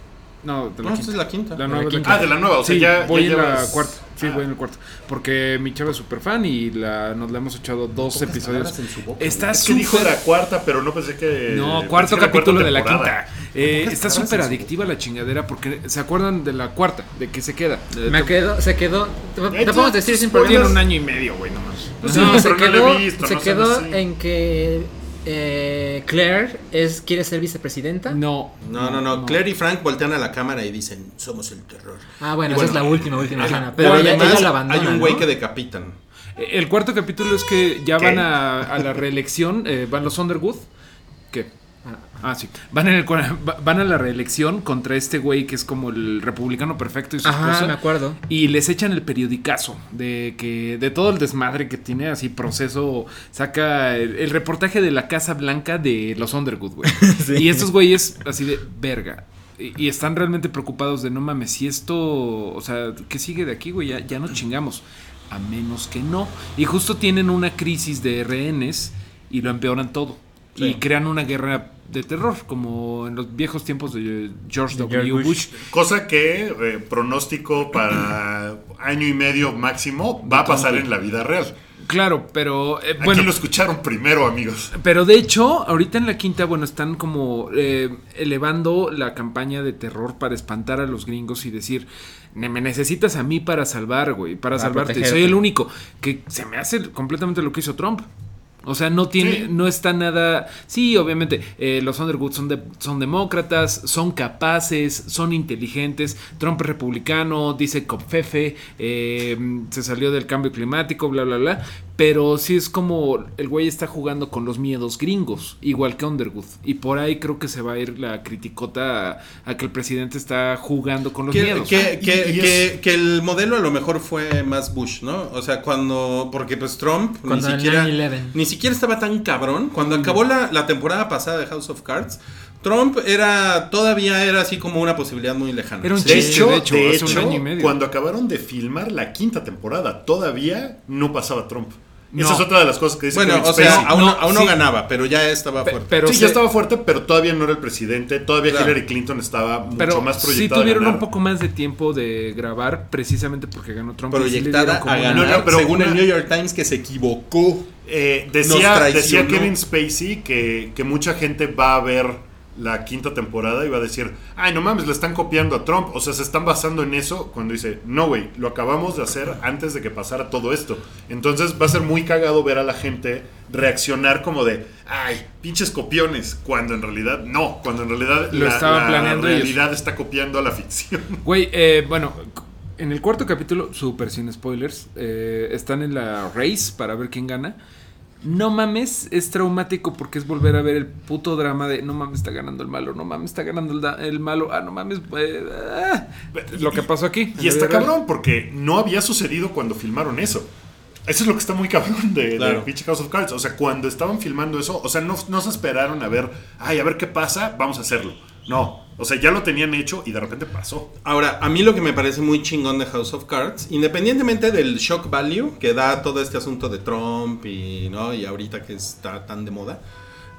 No, de la No, quinta. esta es la quinta. La De nueva la la quinta. Ah, de la nueva, o sea, sí, ya. voy ya en la llevas- cuarta. Sí, Ah. voy en el cuarto. Porque mi chava es súper fan y la, nos la hemos echado dos episodios. en su boca, Está Es que dijo súper. la cuarta, pero no pensé que. No, cuarto capítulo de la quinta. Eh, está súper adictiva la chingadera porque se acuerdan de la cuarta, de que se queda. Eh, Me quedó, se quedó. Te, Hecho, podemos decir sin spoilers. Tiene problemas. un año y medio, güey, nomás. Pues sí, no, se no quedó, he visto, se no quedó en que eh, Claire es, quiere ser vicepresidenta. No. No, no, no. Claire y Frank voltean a la cámara y dicen, somos el terror. Ah, bueno, Y esa bueno, es la última, última escena. Pero Pero ella, además ella la abandona. hay un güey ¿no? que decapitan. Eh, El cuarto capítulo es que ya ¿Qué? van a, a la reelección, eh, van los Underwood. ¿Qué? Ah, sí. Van, en el van a la reelección contra este güey que es como el republicano perfecto y su Ajá, esposa. me acuerdo. Y les echan el periodicazo de que de todo el desmadre que tiene así proceso saca el, el reportaje de la Casa Blanca de los Underwood, güey. Y estos güeyes así de verga. Y, están realmente preocupados de no mames, si esto, o sea, ¿qué sigue de aquí, güey? Ya, ya nos chingamos. A menos que no. Y justo tienen una crisis de rehenes y lo empeoran todo. Y crean una guerra de terror, como en los viejos tiempos de George De W. Bush. Bush. Cosa que eh, pronóstico para año y medio máximo va a pasar en la vida real. Claro, pero eh, Aquí bueno, lo escucharon primero, amigos. pero de hecho, ahorita en la quinta, bueno, están como eh, elevando la campaña de terror para espantar a los gringos y decir, "Ne- me necesitas a mí para salvar, güey, para, Para salvarte. protegerte. Soy el único que se me hace completamente lo que hizo Trump. O sea, no tiene, Sí. no está nada. Sí, obviamente, eh, los Underwood son, de- son demócratas, son capaces, son inteligentes. Trump es republicano, dice copfefe, eh, se salió del cambio climático, bla, bla, bla. Pero sí es como el güey está jugando con los miedos gringos, igual que Underwood. Y por ahí creo que se va a ir la criticota a, a que el presidente está jugando con los Que, miedos. que- Y- que- y que- es- que el modelo a lo mejor fue más Bush, ¿no? O sea, cuando. Porque pues Trump ni Cuando el siquiera. 9/11. Ni siquiera estaba tan cabrón. Cuando acabó la, la temporada pasada de House of Cards, Trump era todavía era así como una posibilidad muy lejana. Era un De hecho, de hecho, de hace un hecho, año y medio. cuando acabaron de filmar la quinta temporada, todavía no pasaba Trump. No. Esa es otra de las cosas que dice bueno, Kevin o sea, Spacey. aún, No, aún no sí. ganaba, pero ya estaba Pe- fuerte. pero sí, se- ya estaba fuerte, pero todavía no era el presidente. Todavía Claro. Hillary Clinton estaba mucho Pero más sí proyectada. a tuvieron ganar. un poco más de tiempo de grabar precisamente porque ganó Trump. y sí le proyectada dieron como a una- ganar, No, no, pero según una- el New York Times que se equivocó. Eh, Nos decía, traicionó. decía Kevin Spacey que, que mucha gente va a ver la quinta temporada y va a decir, ay, no mames, le están copiando a Trump. O sea, se están basando en eso cuando dice, no, güey, lo acabamos de hacer antes de que pasara todo esto. Entonces va a ser muy cagado ver a la gente reaccionar como de, ay, pinches copiones, cuando en realidad no, cuando en realidad Lo la, estaban la planeando ellos. realidad está copiando a la ficción. Güey, eh, bueno, en el cuarto capítulo, super sin spoilers, eh, están en la race para ver quién gana. No mames, es traumático porque es volver a ver el puto drama de no mames, está ganando el malo, no mames, está ganando el, malo, ah, no mames, eh, ah. lo que pasó aquí. Y está cabrón porque no había sucedido cuando filmaron eso. Eso es lo que está muy cabrón de, de Claro. pinche House of Cards. O sea, cuando estaban filmando eso, o sea, no, no se esperaron a ver, ay, a ver qué pasa, vamos a hacerlo. No, o sea, ya lo tenían hecho y de repente pasó. Ahora, a mí lo que me parece muy chingón de House of Cards, independientemente del shock value que da todo este asunto de Trump y, ¿no? y ahorita que está tan de moda,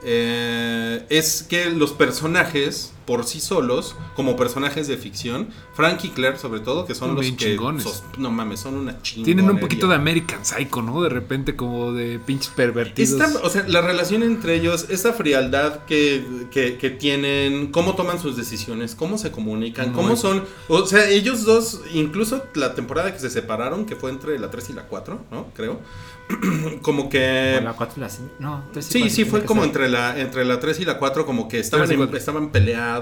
eh, es que los personajes por sí solos, como personajes de ficción, Frank y Claire sobre todo, que son Son los bien que... chingones. sos- no mames, son una chingonería. Tienen un poquito de American Psycho, ¿no? De repente como de pinches pervertidos. Esta- o sea, la relación entre ellos, esa frialdad que, que- que tienen, cómo toman sus decisiones, cómo se comunican, Muy. cómo son. O sea, ellos dos, incluso la temporada que se separaron, que fue entre la 3 y la 4, ¿no? Creo. como que. La 4 y la 5. No, tres y Sí, cuatro sí, fue como entre la, entre la 3 y la 4, como que estaban, en- estaban peleados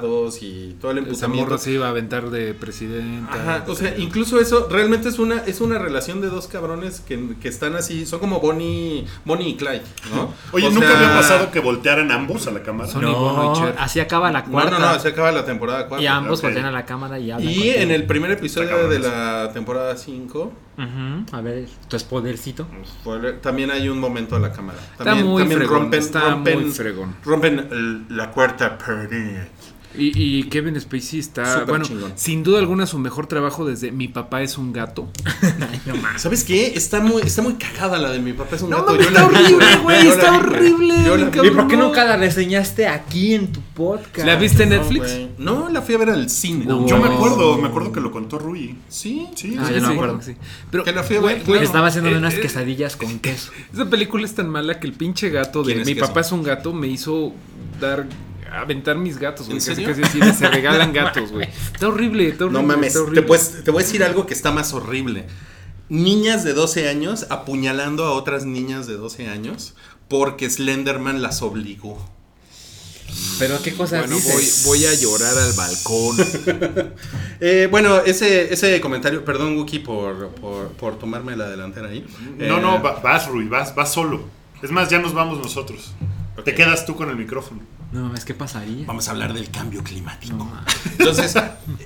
y todo el morra se iba a aventar de presidenta. Ajá, o sea, incluso eso realmente es una es una relación de dos cabrones que, que están así, son como Bonnie, Bonnie y Clyde, ¿no? Oye, O ¿nunca sea, había pasado que voltearan ambos a la cámara? Son- y No, así acaba la No, cuarta. no, no, se acaba la temporada 4. y ambos ok. voltean a la cámara y hablan. Y contigo. en el primer Está episodio de la temporada 5, Ujú, A ver, tu spoilercito. también hay un momento a la cámara. También, muy también fregón, rompen, está rompen, muy fregón. rompen la cuarta pared. Y, y Kevin Spacey está, bueno, chingón. sin duda alguna su mejor trabajo desde Mi papá es un gato. ¿Sabes qué? Está muy, está muy cagada la de mi papá es un No gato. Yo está horrible, güey, Yo la está horrible, Yo. ¿Y por qué nunca la reseñaste aquí en tu podcast? ¿La viste en No, Netflix? No, la fui a ver al cine. No. Yo me acuerdo, me acuerdo que lo contó Rui. Sí, Sí, Ah, sí, ya no sí. me acuerdo. Sí. Pero, Que la fui a ver. Estaba haciendo eh, unas eh, quesadillas con queso. Esa película es tan mala que el pinche gato de ¿Quién es Mi queso? papá es un gato me hizo dar aventar mis gatos, güey. ¿En Casi, casi así de, se regalan gatos, güey. Está horrible, está horrible. No mames, está te, horrible. puedes- te voy a decir algo que está más horrible. Niñas de 12 años apuñalando a otras niñas de 12 años porque Slenderman las obligó. Pero qué cosas Bueno, voy, dices. voy a llorar al balcón. Eh, bueno, ese, ese comentario, perdón Wookie por, por, por tomarme la delantera ahí. No, Eh, no, va- vas, Rui, vas, vas solo. Es más, ya nos vamos nosotros. Te quedas tú con el micrófono. No mames, ¿qué pasaría? Vamos a hablar del cambio climático. No. Entonces,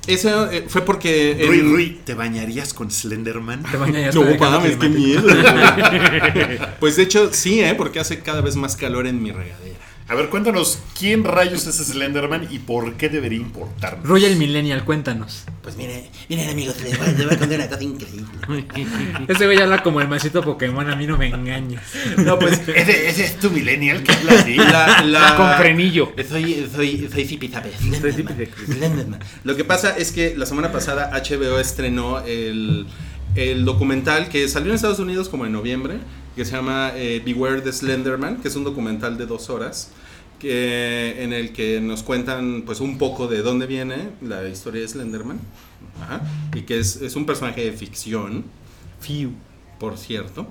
eso eh, fue porque... el- Rui, Rui, ¿te bañarías con Slenderman? Te bañarías No con mames, qué miedo. pues de hecho, sí, ¿eh? Porque hace cada vez más calor en mi regadera. A ver, cuéntanos, ¿quién rayos es Slenderman y por qué debería importarnos? Royal Millennial, cuéntanos. Pues miren, miren amigos, les voy, les voy a contar una cosa increíble. Ese güey habla como el masito Pokémon, a mí no me engañes. No, pues ¿Ese, ese es tu millennial que habla así? la, la- Con frenillo. Soy, soy, soy zipizape. Slenderman. Slenderman. Lo que pasa es que la semana pasada HBO estrenó el, el documental que salió en Estados Unidos como en noviembre, que se llama eh, Beware the Slenderman, que es un documental de dos horas. Que, en el que nos cuentan pues un poco de dónde viene la historia de Slenderman Ajá, y que es, es un personaje de ficción Fiu. por cierto.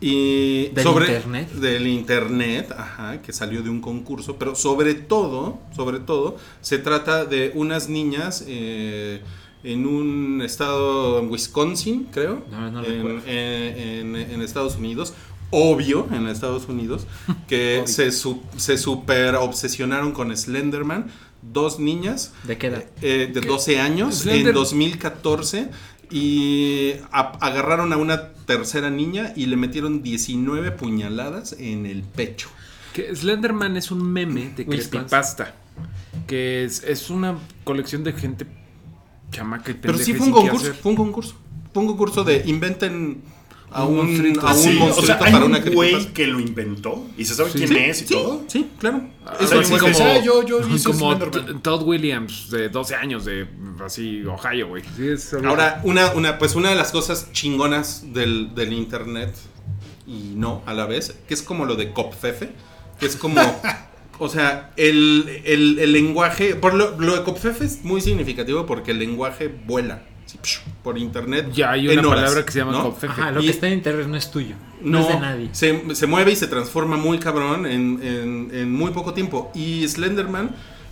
Y Del sobre internet. del internet, ajá, que salió de un concurso, pero sobre todo, sobre todo, se trata de unas niñas eh, en un estado, en Wisconsin, creo, No, no en, en- en- en Estados Unidos, obvio, en Estados Unidos, que se, su- se super obsesionaron con Slenderman, dos niñas, ¿De qué edad? eh, de 12 años Slender- en 2014 y a- agarraron a una tercera niña y le metieron 19 puñaladas en el pecho. Que Slenderman es un meme de creepypasta. que es, es una colección de gente chamaca y Pero sí fue un concurso, fue un concurso. Fue un concurso de inventen a Un monstruito. a un Sí, o sea, hay para un una güey que lo inventó y se sabe Sí. quién Sí, es y Sí, todo. sí, claro. Ah, Es sí, así como ah, yo, yo hice como Todd Williams de 12 años de así Ohio, güey. Sí, Ahora, una, una, pues una de las cosas chingonas del, del internet, y no a la vez, que es como lo de Copfefe, que es como, o sea, el, el- el lenguaje, por lo, lo de Copfefe es muy significativo porque el lenguaje vuela por internet. ya hay en una horas, palabra que se llama ¿no? copfefe. Ajá, lo Y- que está en internet no es tuyo. No, No, es de nadie. Se, se mueve y se transforma muy cabrón en, en- en muy poco tiempo. Y Slenderman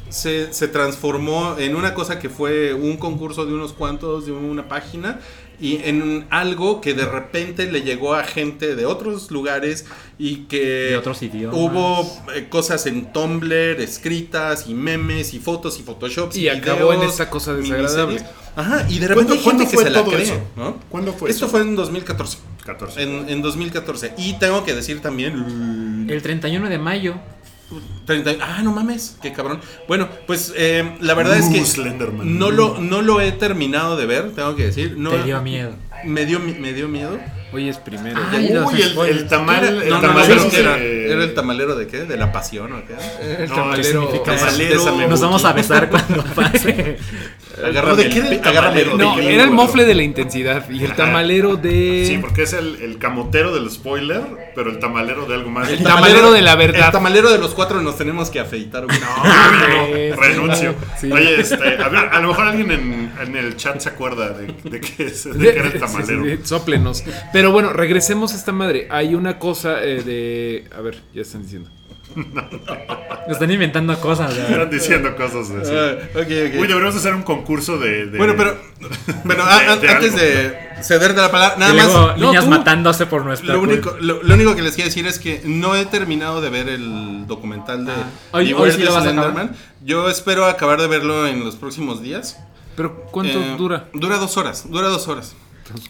se, se transformó en una cosa que fue un concurso de unos cuantos, de una página, y en algo que de repente le llegó a gente de otros lugares y que De otros idiomas. hubo eh, cosas en Tumblr escritas y memes y fotos y photoshops Y acabó en esta cosa desagradable. Ajá, y de repente ¿Cuándo, hay gente cuándo que fue se la todo cree, eso? ¿no? ¿Cuándo fue Esto eso? fue en 2014. 14. En, en 2014. Y tengo que decir también. El 31 de mayo. 30 ah, no mames, qué cabrón. Bueno, pues eh, la verdad es que Slenderman. no lo, no lo he terminado de ver, tengo que decir. No, Te dio miedo. Me dio, me dio miedo. Hoy es primero. Ay, los Uy, el, spoilers. el tamal. Era- el no, no, no, tamalero de- era, era el tamalero de qué? ¿De la pasión o qué? El No, tamalero. ¿qué Nos vamos a besar cuando pase. Agárrame ¿de qué el era el tamalero? No, era el mofle de la intensidad y el tamalero de. Sí, porque es el, el camotero del spoiler, pero el tamalero de algo más. El tamalero de la verdad. El tamalero de los cuatro nos tenemos que afeitar. No, renuncio. sí. Oye, este, a ver, a lo mejor alguien en, en el chat se acuerda de, de que, es- de que era el sí, tamalero. sí, sí, sóplenos. Pero bueno, regresemos a esta madre. Hay una cosa eh, de. A ver, ya están diciendo. Están inventando cosas. ya. Están diciendo cosas de eso. Ah, ok, ok. Uy, deberíamos hacer un concurso de. de- Bueno, pero bueno, de- a- a- de antes algo. de ceder de la palabra, nada luego más. no, niñas tú. matándose por nuestra Lo único, lo, lo único que les quiero decir es que no he terminado de ver el documental de Ah. Hoy- hoy sí lo vas a. Yo espero acabar de verlo en los próximos días. Pero ¿cuánto Eh, dura? Dura dos horas. Dura dos horas.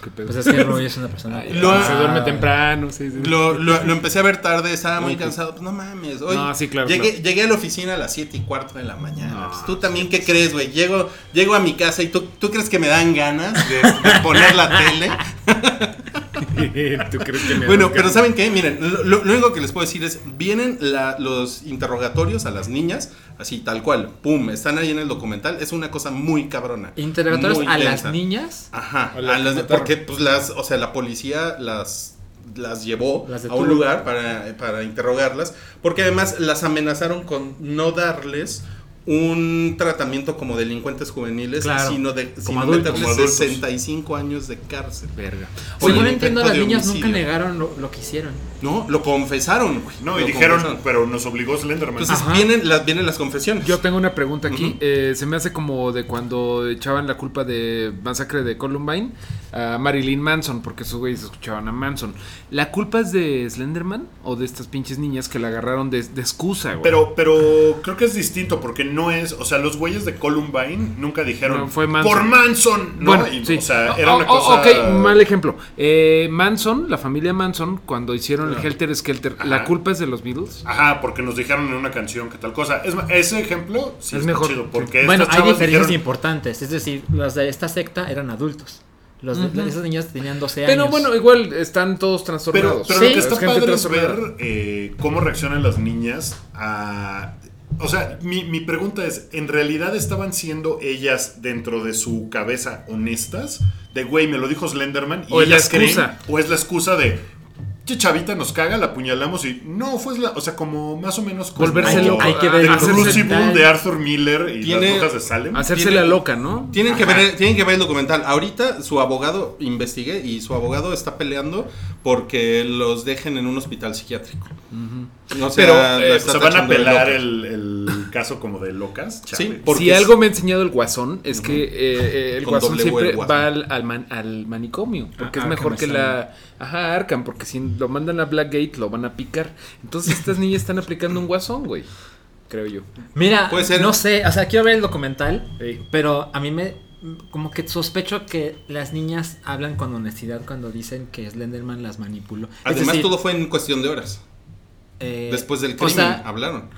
¿Qué pedo? Pues es que Rui es una persona. Lo- se duerme temprano, sí, sí. Lo, lo- lo empecé a ver tarde, estaba muy cansado. Pues no mames. Hoy No, sí, claro, Llegué, claro. llegué a la oficina a las 7 y cuarto de la mañana. No, Pues, tú también, ¿qué crees, güey? Llego, llego a mi casa y tú, tú crees que me dan ganas de, de poner la tele. ¿Tú crees que me Bueno, pero? ¿saben qué? Miren, lo, único que les puedo decir es, vienen la- los interrogatorios a las niñas, así tal cual, pum, están ahí en el documental, es una cosa muy cabrona. Interrogatorios muy a las niñas. Ajá, A las a porque pues las, o sea, la policía las las llevó Las a un lugar para, para interrogarlas, porque además las amenazaron con no darles un tratamiento como delincuentes juveniles, Claro, sino de como sino adultos. Como adultos. 65 años de cárcel. Verga. Oye, Oye, no entiendo, las niñas nunca homicidio. negaron lo, lo que hicieron. No, lo confesaron, güey. No, y dijeron, confesaron. pero nos obligó Slenderman. Entonces Ajá. vienen las, vienen las confesiones. Yo tengo una pregunta aquí. Eh, se me hace como de cuando echaban la culpa de masacre de Columbine a Marilyn Manson, porque esos güeyes escuchaban a Manson. ¿La culpa es de Slenderman o de estas pinches niñas que la agarraron de, de excusa, güey? Pero, pero creo que es distinto porque no es, o sea, los güeyes de Columbine nunca dijeron No, fue Manson. por Manson, ¿no? Bueno, Y, sí. O sea, Oh, era una oh, cosa. Ok, mal ejemplo. Eh, Manson, la familia Manson, cuando hicieron el Helter Skelter, ¿la culpa es de los Beatles? Ajá, porque nos dijeron en una canción que tal cosa. Es, ese ejemplo sí Es está mejor. chido porque Bueno, estas hay diferencias dijeron- importantes. Es decir, los de esta secta eran adultos. Los. Esas niñas tenían 12 Pero años. bueno, igual están todos Pero, trastornados. pero Sí, lo que es está padre es ver eh, cómo reaccionan las niñas a... O sea, mi, mi pregunta es, ¿en realidad estaban siendo ellas dentro de su cabeza honestas? De, güey, me lo dijo Slenderman y O es la creen, excusa. o es la excusa de, che chavita nos caga, la apuñalamos y no, fue la, o sea, como más o menos como Volverse loco. hay que ver el de Arthur Miller y Tiene- las brujas de Salem. Hacerse la loca, ¿no? Tienen que, ver, tienen que ver el documental. Ahorita su abogado, investigué, y su abogado está peleando porque los dejen en un hospital psiquiátrico. O sea, Pero, eh, o sea, van a loca. el, el caso como de locas. Sí, Chale. porque si es- algo me ha enseñado el guasón es que eh, eh, el guasón siempre el guasón. va al, al man- al manicomio. Porque Ah, es mejor Arkham que la. Ajá, Arkham, porque si lo mandan a Blackgate lo van a picar. Entonces estas niñas están aplicando un guasón, güey. Creo yo. Mira, Puede ser. no sé, o sea, quiero ver el documental, Ey. pero a mí me como que sospecho que las niñas hablan con honestidad cuando dicen que Slenderman las manipuló. Además, decir, todo fue en cuestión de horas. eh, Después del o crimen sea, hablaron.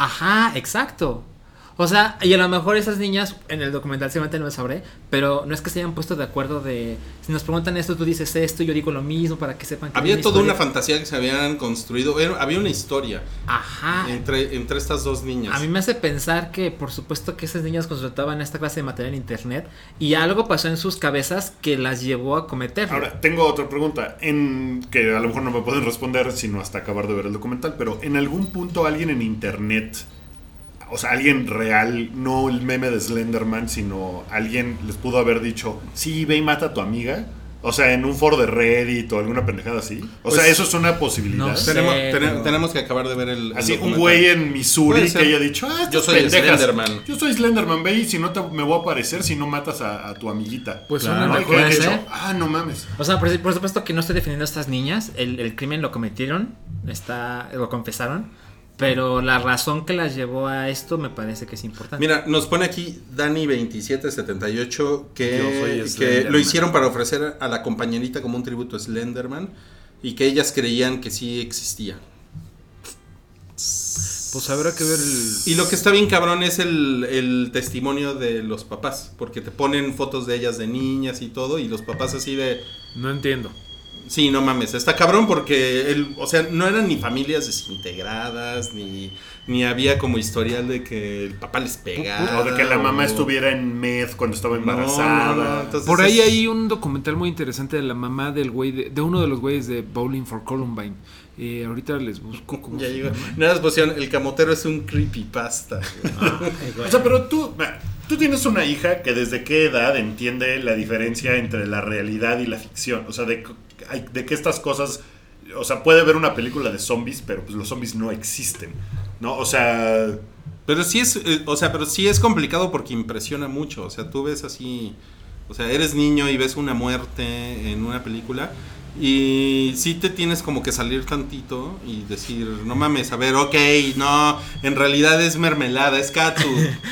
Ajá, exacto. O sea, y a lo mejor esas niñas en el documental seguramente no lo sabré, pero no es que se hayan puesto de acuerdo de si nos preguntan esto, tú dices esto, yo digo lo mismo para que sepan que Había toda una fantasía que se habían construido. era- había una historia Ajá. entre, entre estas dos niñas. A mí me hace pensar que por supuesto que esas niñas consultaban esta clase de material en internet y algo pasó en sus cabezas que las llevó a cometerlo. Ahora, tengo otra pregunta, en que a lo mejor no me pueden responder sino hasta acabar de ver el documental, pero en algún punto alguien en internet, o sea, alguien real, no el meme de Slenderman, sino alguien les pudo haber dicho, sí, ve y mata a tu amiga. O sea, en un foro de Reddit o alguna pendejada así. O Pues, sea, eso es una posibilidad. no sé. tenemos, pero- que acabar de ver el. el Así, un documental. güey en Missouri que haya dicho, ah, Yo soy pendejas. Slenderman. Yo soy Slenderman, ve y si no te, me voy a aparecer si no matas a, a tu amiguita. Pues Claro. Y mejor. ser. ah, no mames. O sea, por, por supuesto que no estoy defendiendo a estas niñas, el, el crimen lo cometieron, está, lo confesaron, pero la razón que las llevó a esto me parece que es importante. Mira, nos pone aquí Dani2778 que, que lo hicieron para ofrecer a la compañerita como un tributo a Slenderman y que ellas creían que sí existía. Pues habrá que ver el. Y lo que está bien cabrón es el, el testimonio de los papás, porque te ponen fotos de ellas de niñas y todo, y los papás así de... No entiendo. Sí, no mames, está cabrón porque, el, o sea, no eran ni familias desintegradas, ni, ni había como historial de que el papá les pegaba. O de que la mamá o- estuviera en meth cuando estaba No, no, embarazada. no, entonces Por ahí es- hay un documental muy interesante de la mamá del güey, de, de uno de los güeyes de Bowling for Columbine. Eh, ahorita les busco cómo Ya llegó. Nada más pusieron, el camotero es un creepypasta. güey. O sea, pero tú, tú tienes una hija que desde qué edad entiende la diferencia entre la realidad y la ficción. O sea, de, hay- de que estas cosas, o sea, puede ver una película de zombies, pero pues los zombies no existen, ¿no? O sea, Pero sí es, eh, o sea, pero sí es complicado porque impresiona mucho. O sea, tú ves así, o sea, eres niño y ves una muerte en una película y sí te tienes como que salir tantito y decir, no mames, a ver, ok, no, en realidad es mermelada, es katsu,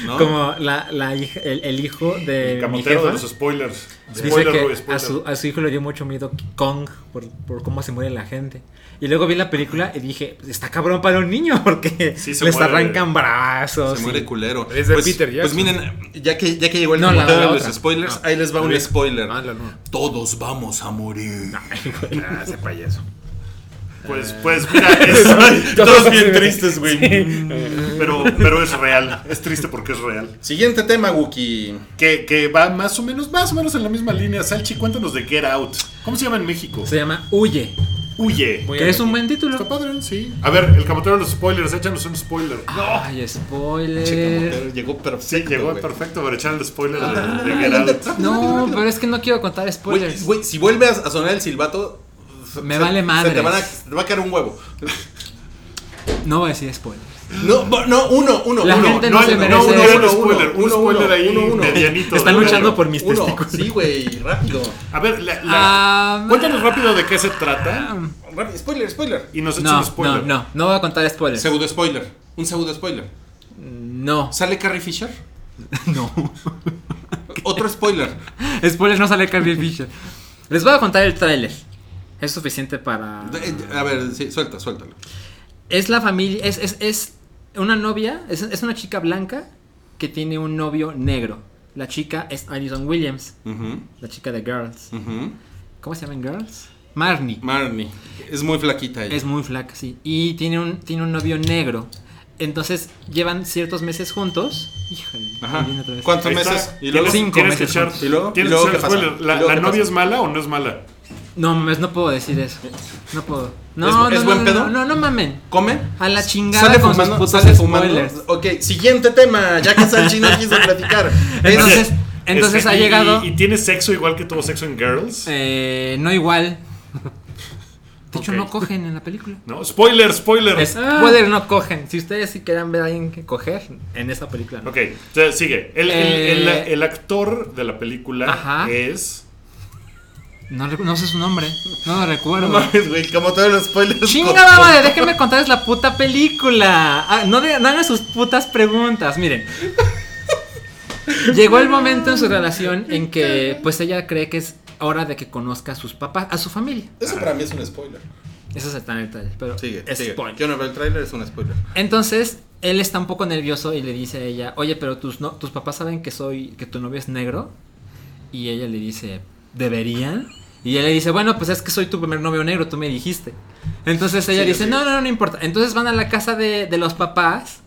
¿no? Como la, la hija- el, el hijo de el mi camotero jefa de los spoilers. Dice Spoiler, que Rui, a su, a su hijo le dio mucho miedo King Kong por, por cómo se muere la gente. Y luego vi la película y dije, "Pues está cabrón para un niño porque Sí, les muere. arrancan brazos. Se muere culero. Es de pues, Peter Pues Jackson. miren, ya que, ya que llegó el No, la- comentario la de los otra. spoilers, ahí les va un spoiler. Ah, la nueva. Todos vamos a morir. Ah, ese payaso. Pues, pues, mira, es, todos bien tristes, güey. Pero, pero es real. Es triste porque es real. Siguiente tema, Wookie. Que, que va más o menos, más o menos en la misma línea. Salchi, cuéntanos de Get Out. ¿Cómo se llama en México? Se llama Huye, Huye. Que es un buen título. Está padre, sí. A ver, el camotero de los spoilers, échanos un spoiler. Ay, spoiler. Llegó Sí, perfecto. llegó güey. perfecto para echar el spoiler de, de Get Out. No, pero es que no quiero contar spoilers. güey, si vuelve a sonar el silbato, Me se- vale se madres. te, van a- te va a caer un huevo. No voy a decir spoilers. No, no, uno, uno, La uno. gente no, no se no, merece no, eso. no, un Uno, spoiler, uno, un spoiler uno, ahí uno, uno. medianito. Están Uno, luchando uno. por mis Uno. testículos. Sí, güey, rápido. A ver, la- la- Ah, cuéntanos rápido de qué se trata Spoiler, spoiler. y nos echas No, un spoiler. no, no, no voy a contar spoilers. Pseudo spoiler. Un pseudo spoiler. No, ¿Sale Carrie Fisher? no. Otro spoiler. Spoilers no sale Carrie Fisher. Les voy a contar el tráiler. Es suficiente para. Eh, A ver, sí, suelta, suéltalo. Es la familia. Es, es, es una novia. Es, es una chica blanca que tiene un novio negro. La chica es Alison Williams. La chica de Girls. ujú. ¿Cómo se llaman Girls? Marnie. Marnie. Es muy flaquita ella. Es muy flaca, sí. Y tiene un, tiene un novio negro. Entonces llevan ciertos meses juntos. Híjole. Ajá. ¿Cuántos meses? Y luego. Cinco que meses echar- juntos. ¿Y luego? tienes ¿Y luego que qué echar pasa? spoiler. ¿Y ¿La, novia pasa? es mala o no es mala? No mames, no puedo decir eso. No puedo. No, ¿Es- no, es no, buen no, pedo? No, no, no mamen. ¿Come? A la chingada ¿Sale con fumando? sus ¿Sale fumando? spoilers. Ok, siguiente tema. Ya que Salchi no quiso platicar. Entonces, entonces ha llegado. Y, y tiene sexo igual que tuvo sexo en Girls? eh, no igual. De hecho, Ok. no cogen en la película. No, spoiler, spoiler. Spoiler, no cogen. Si ustedes sí quieran ver a alguien que coger, en esa película no. Ok, entonces sigue. El, el- Eh, el- el actor de la película Ajá. es. No, no sé su nombre. No lo recuerdo. No mames, güey, como todos los spoilers. Chingada madre, déjenme contarles la puta película. Ah, no, de- no hagan sus putas preguntas, miren. Llegó el momento en su relación en que pues ella cree que es hora de que conozca a sus papás, a su familia. Eso para mí es un spoiler. Eso está en el trailer, pero Sigue, es sigue. spoiler. Yo no veo el tráiler, es un spoiler. Entonces, él está un poco nervioso y le dice a ella, oye, pero tus, no, tus papás saben que soy, que tu novio es negro. Y ella le dice, ¿deberían? Y él le dice, bueno, pues es que soy tu primer novio negro, tú me dijiste. Entonces ella Sí, dice, sí. no, no, no, no importa. Entonces van a la casa de, de los papás.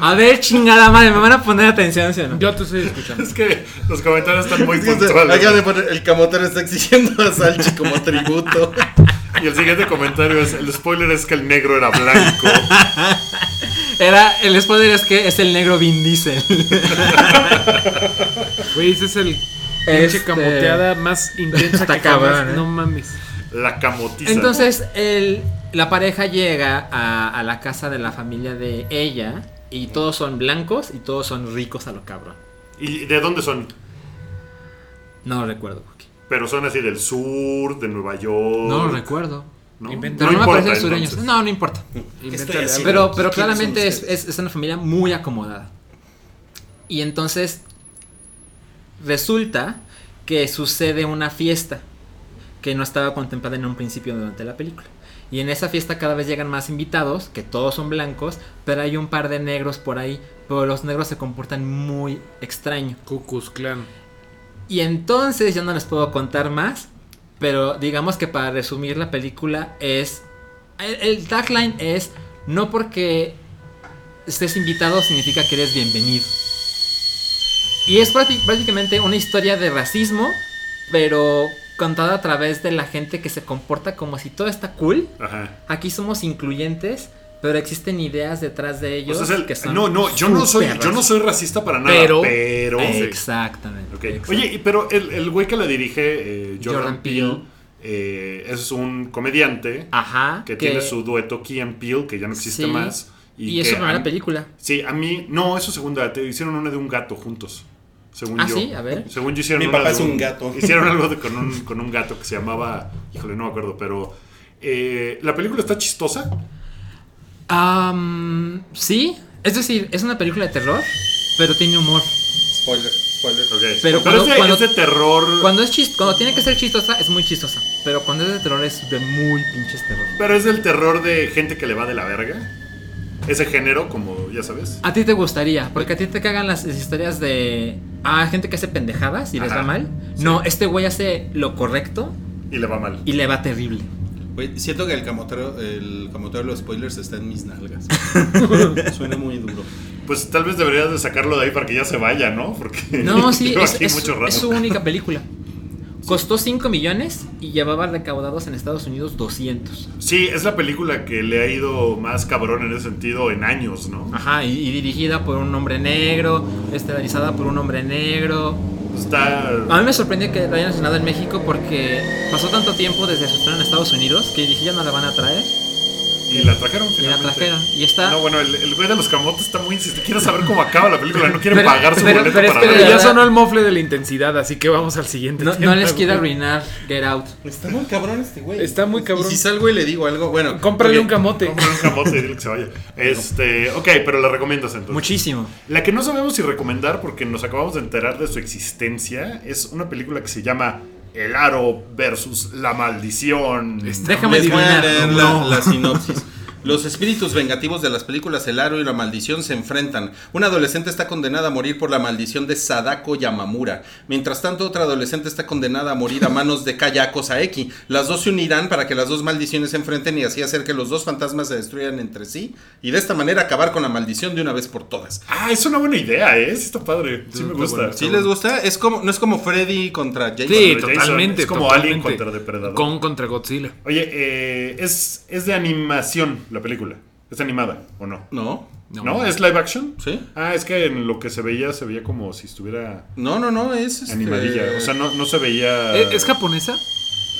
A ver, chingada madre, me van a poner atención, ¿sí o no? Yo te estoy escuchando. Es que los comentarios están muy puntuales. acaba de poner, el camotero está exigiendo a Salchi como tributo. Y el siguiente comentario es: el spoiler es que el negro era blanco. Era, el spoiler es que es el negro Vin Diesel. Güey, ese es el Este- pinche camoteada más intensa Está que jamás- cabrón, ¿eh? No mames. La camotiza. Entonces, el, la pareja llega a, a la casa de la familia de ella y todos son blancos y todos son ricos a lo cabrón. ¿Y de dónde son? No lo recuerdo. Pero son así del sur, de Nueva York. No lo recuerdo. ¿no? No, me importa, parecen sureños. No, no importa. Pero, pero ¿Quiénes claramente es una familia muy acomodada. Y entonces resulta que sucede una fiesta que no estaba contemplada en un principio durante la película. Y en esa fiesta cada vez llegan más invitados, que todos son blancos, pero hay un par de negros por ahí, pero los negros se comportan muy extraño. Cucus Clan. Y entonces ya no les puedo contar más, pero digamos que para resumir la película es... El, el tagline es, no porque estés invitado significa que eres bienvenido. Y es prácti- prácticamente una historia de racismo, pero contada a través de la gente que se comporta como si todo está cool. Ajá. Aquí somos incluyentes, pero existen ideas detrás de O ellos sea, es el- que son no, no, yo no soy, yo no soy racista para nada, Pero- pero, Exactamente. Ok. exacto. Oye, y- pero el, el güey que la dirige, eh, Jordan, Jordan Peele, Peele. eh, es un comediante Ajá. que, tiene su dueto Key and Peele, que ya no existe Sí. más. Y, es que su primera película. Sí, a mí, no, es su segunda, te hicieron una de un gato juntos. Según Ah, yo. sí, a ver. Según yo hicieron Mi una papá de es un gato. Hicieron algo de- con, un, con un gato que se llamaba. Híjole, no me acuerdo, pero. eh, la película está chistosa. Am, sí, es decir, es una película de terror, pero tiene humor. Spoiler, spoiler. Ok. Pero es, cuando- de, cuando- es de terror. Cuando es chis- cuando tiene que ser chistosa, es muy chistosa. Pero cuando es de terror, es de muy pinches terror. Pero es del terror de gente que le va de la verga. Ese género, como ya sabes. A ti te gustaría, porque a ti te cagan las, historias de. Ah, gente que hace pendejadas y les Ajá, va mal. sí. No, este güey hace lo correcto Y le va mal. y le va terrible. Güey, siento que el camotero, el camotero de los spoilers está en mis nalgas. Suena muy duro. Pues tal vez deberías de sacarlo de ahí para que ya se vaya, ¿no? Porque No, sí, lleva es, aquí es- mucho rato. es su única película. Costó 5 millones y llevaba recaudados en Estados Unidos 200. Sí, es la película que le ha ido más cabrón en ese sentido en años, ¿no? Ajá, y, y dirigida por un hombre negro, estelarizada por un hombre negro. Está. A mí me sorprendió que la hayan estrenado en México porque pasó tanto tiempo desde su estreno en Estados Unidos que dije ya no la van a traer. Y la trajeron Y la trajeron. Y está. No, bueno, el, el güey de los camotes está muy insistente. Quiero saber cómo acaba la película. No quiere Pero- pagar su pero- boleto pero es para que ya sonó el mofle de la intensidad, así que vamos al siguiente. no, les quiero arruinar Get Out. Está muy cabrón este güey. Está muy cabrón. Y si salgo y le digo algo, bueno. Cómprale un camote. Compra un camote y dile que se vaya. Este, ok, pero la recomiendas entonces. Muchísimo. La que no sabemos si recomendar porque nos acabamos de enterar de su existencia es una película que se llama El Aro versus la Maldición. Déjame adivinar. leer la, No. la sinopsis. Los espíritus vengativos de las películas El Aro y la Maldición se enfrentan. Un adolescente está condenada a morir por la maldición de Sadako Yamamura. Mientras tanto, otra adolescente está condenada a morir a manos de Kayako Saeki. Las dos se unirán para que las dos maldiciones se enfrenten y así hacer que los dos fantasmas se destruyan entre sí y de esta manera acabar con la maldición de una vez por todas. Ah, es una buena idea, ¿eh? Sí está padre. Sí me gusta. bueno. ¿Sí les gusta? Es como, no es como Freddy contra Jason. Sí, totalmente. es como totalmente. Alien contra Depredador. Con contra Godzilla. Oye, eh, es, es de animación la película. ¿Es animada o no? No, ¿No? ¿Es live action? ¿Sí? Ah, es que en lo que se veía, se veía como si estuviera no, no, no, es... este- animadilla. O sea, no, no se veía. ¿Es, es japonesa?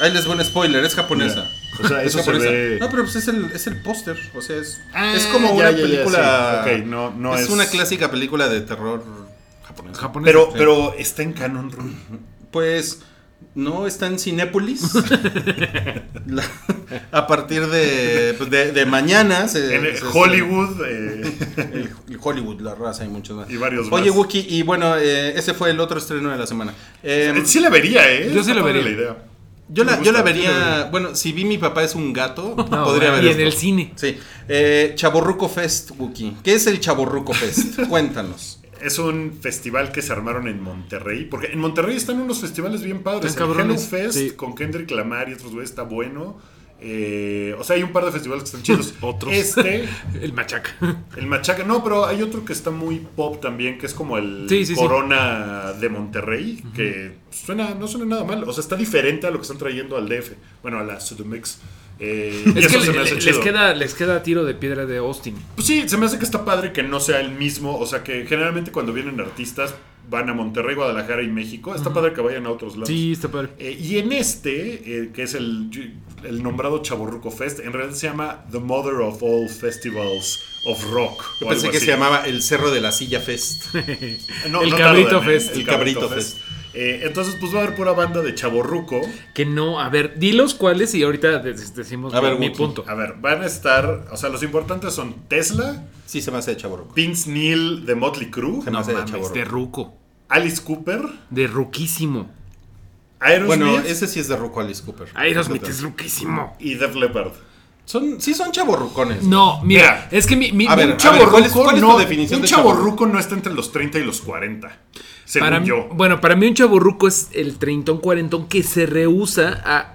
Ahí les voy un spoiler, es japonesa. Mira, o sea, Es eso se ve- No, pero pues es el, es el póster. O sea, es, Ah, es como ya, una ya, ya, película. sí. Ok, no- no es, es- una clásica película de terror japonesa. Japonesa. Pero, Sí. pero está en canon, Rui. Pues no está en Cinépolis. La- a partir de, pues, de, de mañana. se- En se- se- Hollywood. eh, el, el Hollywood, la raza y muchos más. Y varios más. Oye, Wookie, y bueno, eh, ese fue el otro estreno de la semana. Eh, sí la vería, ¿eh? Yo sí la vería. La idea. Yo la, yo la vería, bueno, si vi mi papá es un gato, No, podría ver Y esto. en el cine. Sí. Eh, Chaborruco Fest, Wookie. ¿Qué es el Chaborruco Fest? Cuéntanos. Es un festival que se armaron en Monterrey. Porque en Monterrey están unos festivales bien padres. El Hello Fest sí. con Kendrick Lamar y otros güeyes está bueno. Eh, o sea, hay un par de festivales que están chidos. Otros. Este, El machaca. el Machaca. No, pero hay otro que está muy pop también, que es como el Sí, sí, sí. Corona de Monterrey. Que suena, no suena nada mal. O sea, está diferente a lo que están trayendo al DF. Bueno, a la Sudomex. Eh, Es que le- les, chido. queda, les queda tiro de piedra de Austin. Pues sí, se me hace que está padre que no sea el mismo. O sea, que generalmente cuando vienen artistas van a Monterrey, Guadalajara y México. Está padre que vayan a otros lados. Sí, está padre. Eh, y en este, eh, que es el, el nombrado Chaborruco Fest, en realidad se llama The Mother of All Festivals of Rock. Yo pensé que así. se llamaba el Cerro de la Silla Fest. No, El no Cabrito tardan, ¿eh? Fest. El Cabrito Fest. Eh, entonces, pues va a haber pura banda de Chaborruco. Que no, a ver, dilos cuáles y ahorita de- decimos A ver, mi Wookie. punto. A ver, van a estar, o sea, los importantes son Tesla, Sí, se me hace de Chaborruco. Vince Neil de Motley Crue, Se me No hace de Chaborruco. de ruco. Alice Cooper, De ruquísimo. Aerosmith Bueno, ese sí es de Ruco Alice Cooper. Aerosmith es ruquísimo. y Def Leppard. Son, sí son chaborrucones. No, mira, Mira. es que mi, mi- A ver, un a ver, chavorruco ¿cuál es- cuál es tu no, definición un de chaborruco no está entre los 30 y los 40, según para mí- yo. Bueno, para mí un chaborruco es el treintón, cuarentón que se rehúsa a,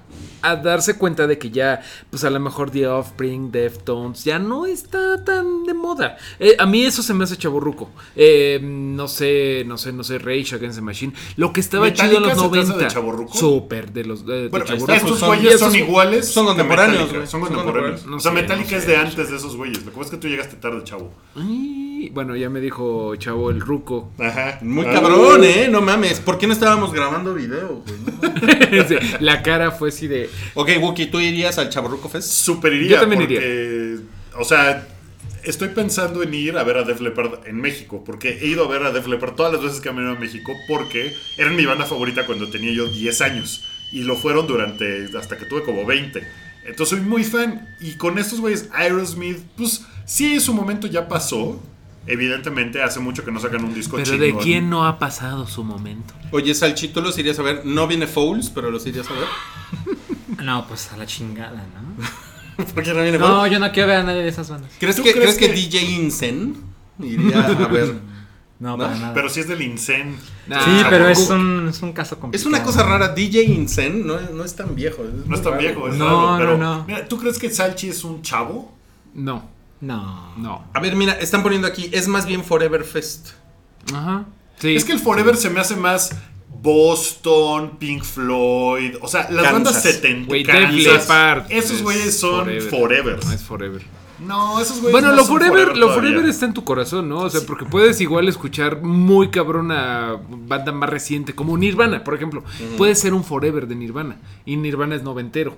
a darse cuenta de que ya, pues a lo mejor The Offspring, Deftones, ya no está tan de moda. Eh, a mí eso se me hace chaborruco. Eh, no sé, no sé, no sé, Rage Against the Machine. Lo que estaba chido en los ¿Metallica se te hace 90. de? Súper, de los de, de Bueno, chavorruco. estos son- güeyes son, iguales. son contemporáneos, güey, Son son contemporáneos. contemporáneos. o sea, No sé, Metallica no es sé, de no antes de esos güeyes. Lo que pasa es que tú llegaste tarde, chavo. Ay, bueno, ya me dijo Chavo el ruco. Ajá. Muy Ah, cabrón, ¿eh? No mames. ¿Por qué no estábamos grabando video, güey? No. Sí, La cara fue así de. Ok, Wookie, ¿tú irías al Chaborruco Fest? Super iría. Yo también porque, O sea, estoy pensando en ir a ver a Def Leppard en México. Porque he ido a ver a Def Leppard todas las veces que han venido a México. Porque eran mi banda favorita cuando tenía yo 10 años. Y lo fueron durante. hasta que tuve como 20. Entonces soy muy fan. Y con estos güeyes, Aerosmith, pues sí, su momento ya pasó. Evidentemente, hace mucho que no sacan un disco Pero de quién no ha pasado su momento. Oye, Salchito, ¿los irías a ver? No viene Fouls, pero los irías a ver. No, pues a la chingada, ¿no? ¿Por qué no viene No, yo no quiero ver a nadie de esas bandas. ¿Crees, ¿Tú que, crees ¿crees que, que- DJ Incen iría a ver? No, ¿No? para nada. Pero sí es del Incen. Nah, sí, pero es un, es un caso complicado. Es una cosa rara, DJ Incen no, es- no es tan viejo. es No es tan raro. viejo, es No, raro, no, pero, no. Mira, ¿tú crees que Salchi es un chavo? No, No. no. A ver, mira, están poniendo aquí, es más bien Forever Fest. Ajá. Sí. Es que el Forever se me hace más Boston, Pink Floyd, o sea, las Kansas. bandas 70 Güey, Def Kansas, Leppard esos es güeyes son Forever. No, es Forever. No, esos güeyes Bueno, no lo son forever, lo todavía. forever está en tu corazón, ¿no? O sea, porque puedes igual escuchar muy cabrona banda más reciente, como Nirvana, por ejemplo. Puede ser un forever de Nirvana. Y Nirvana es noventero.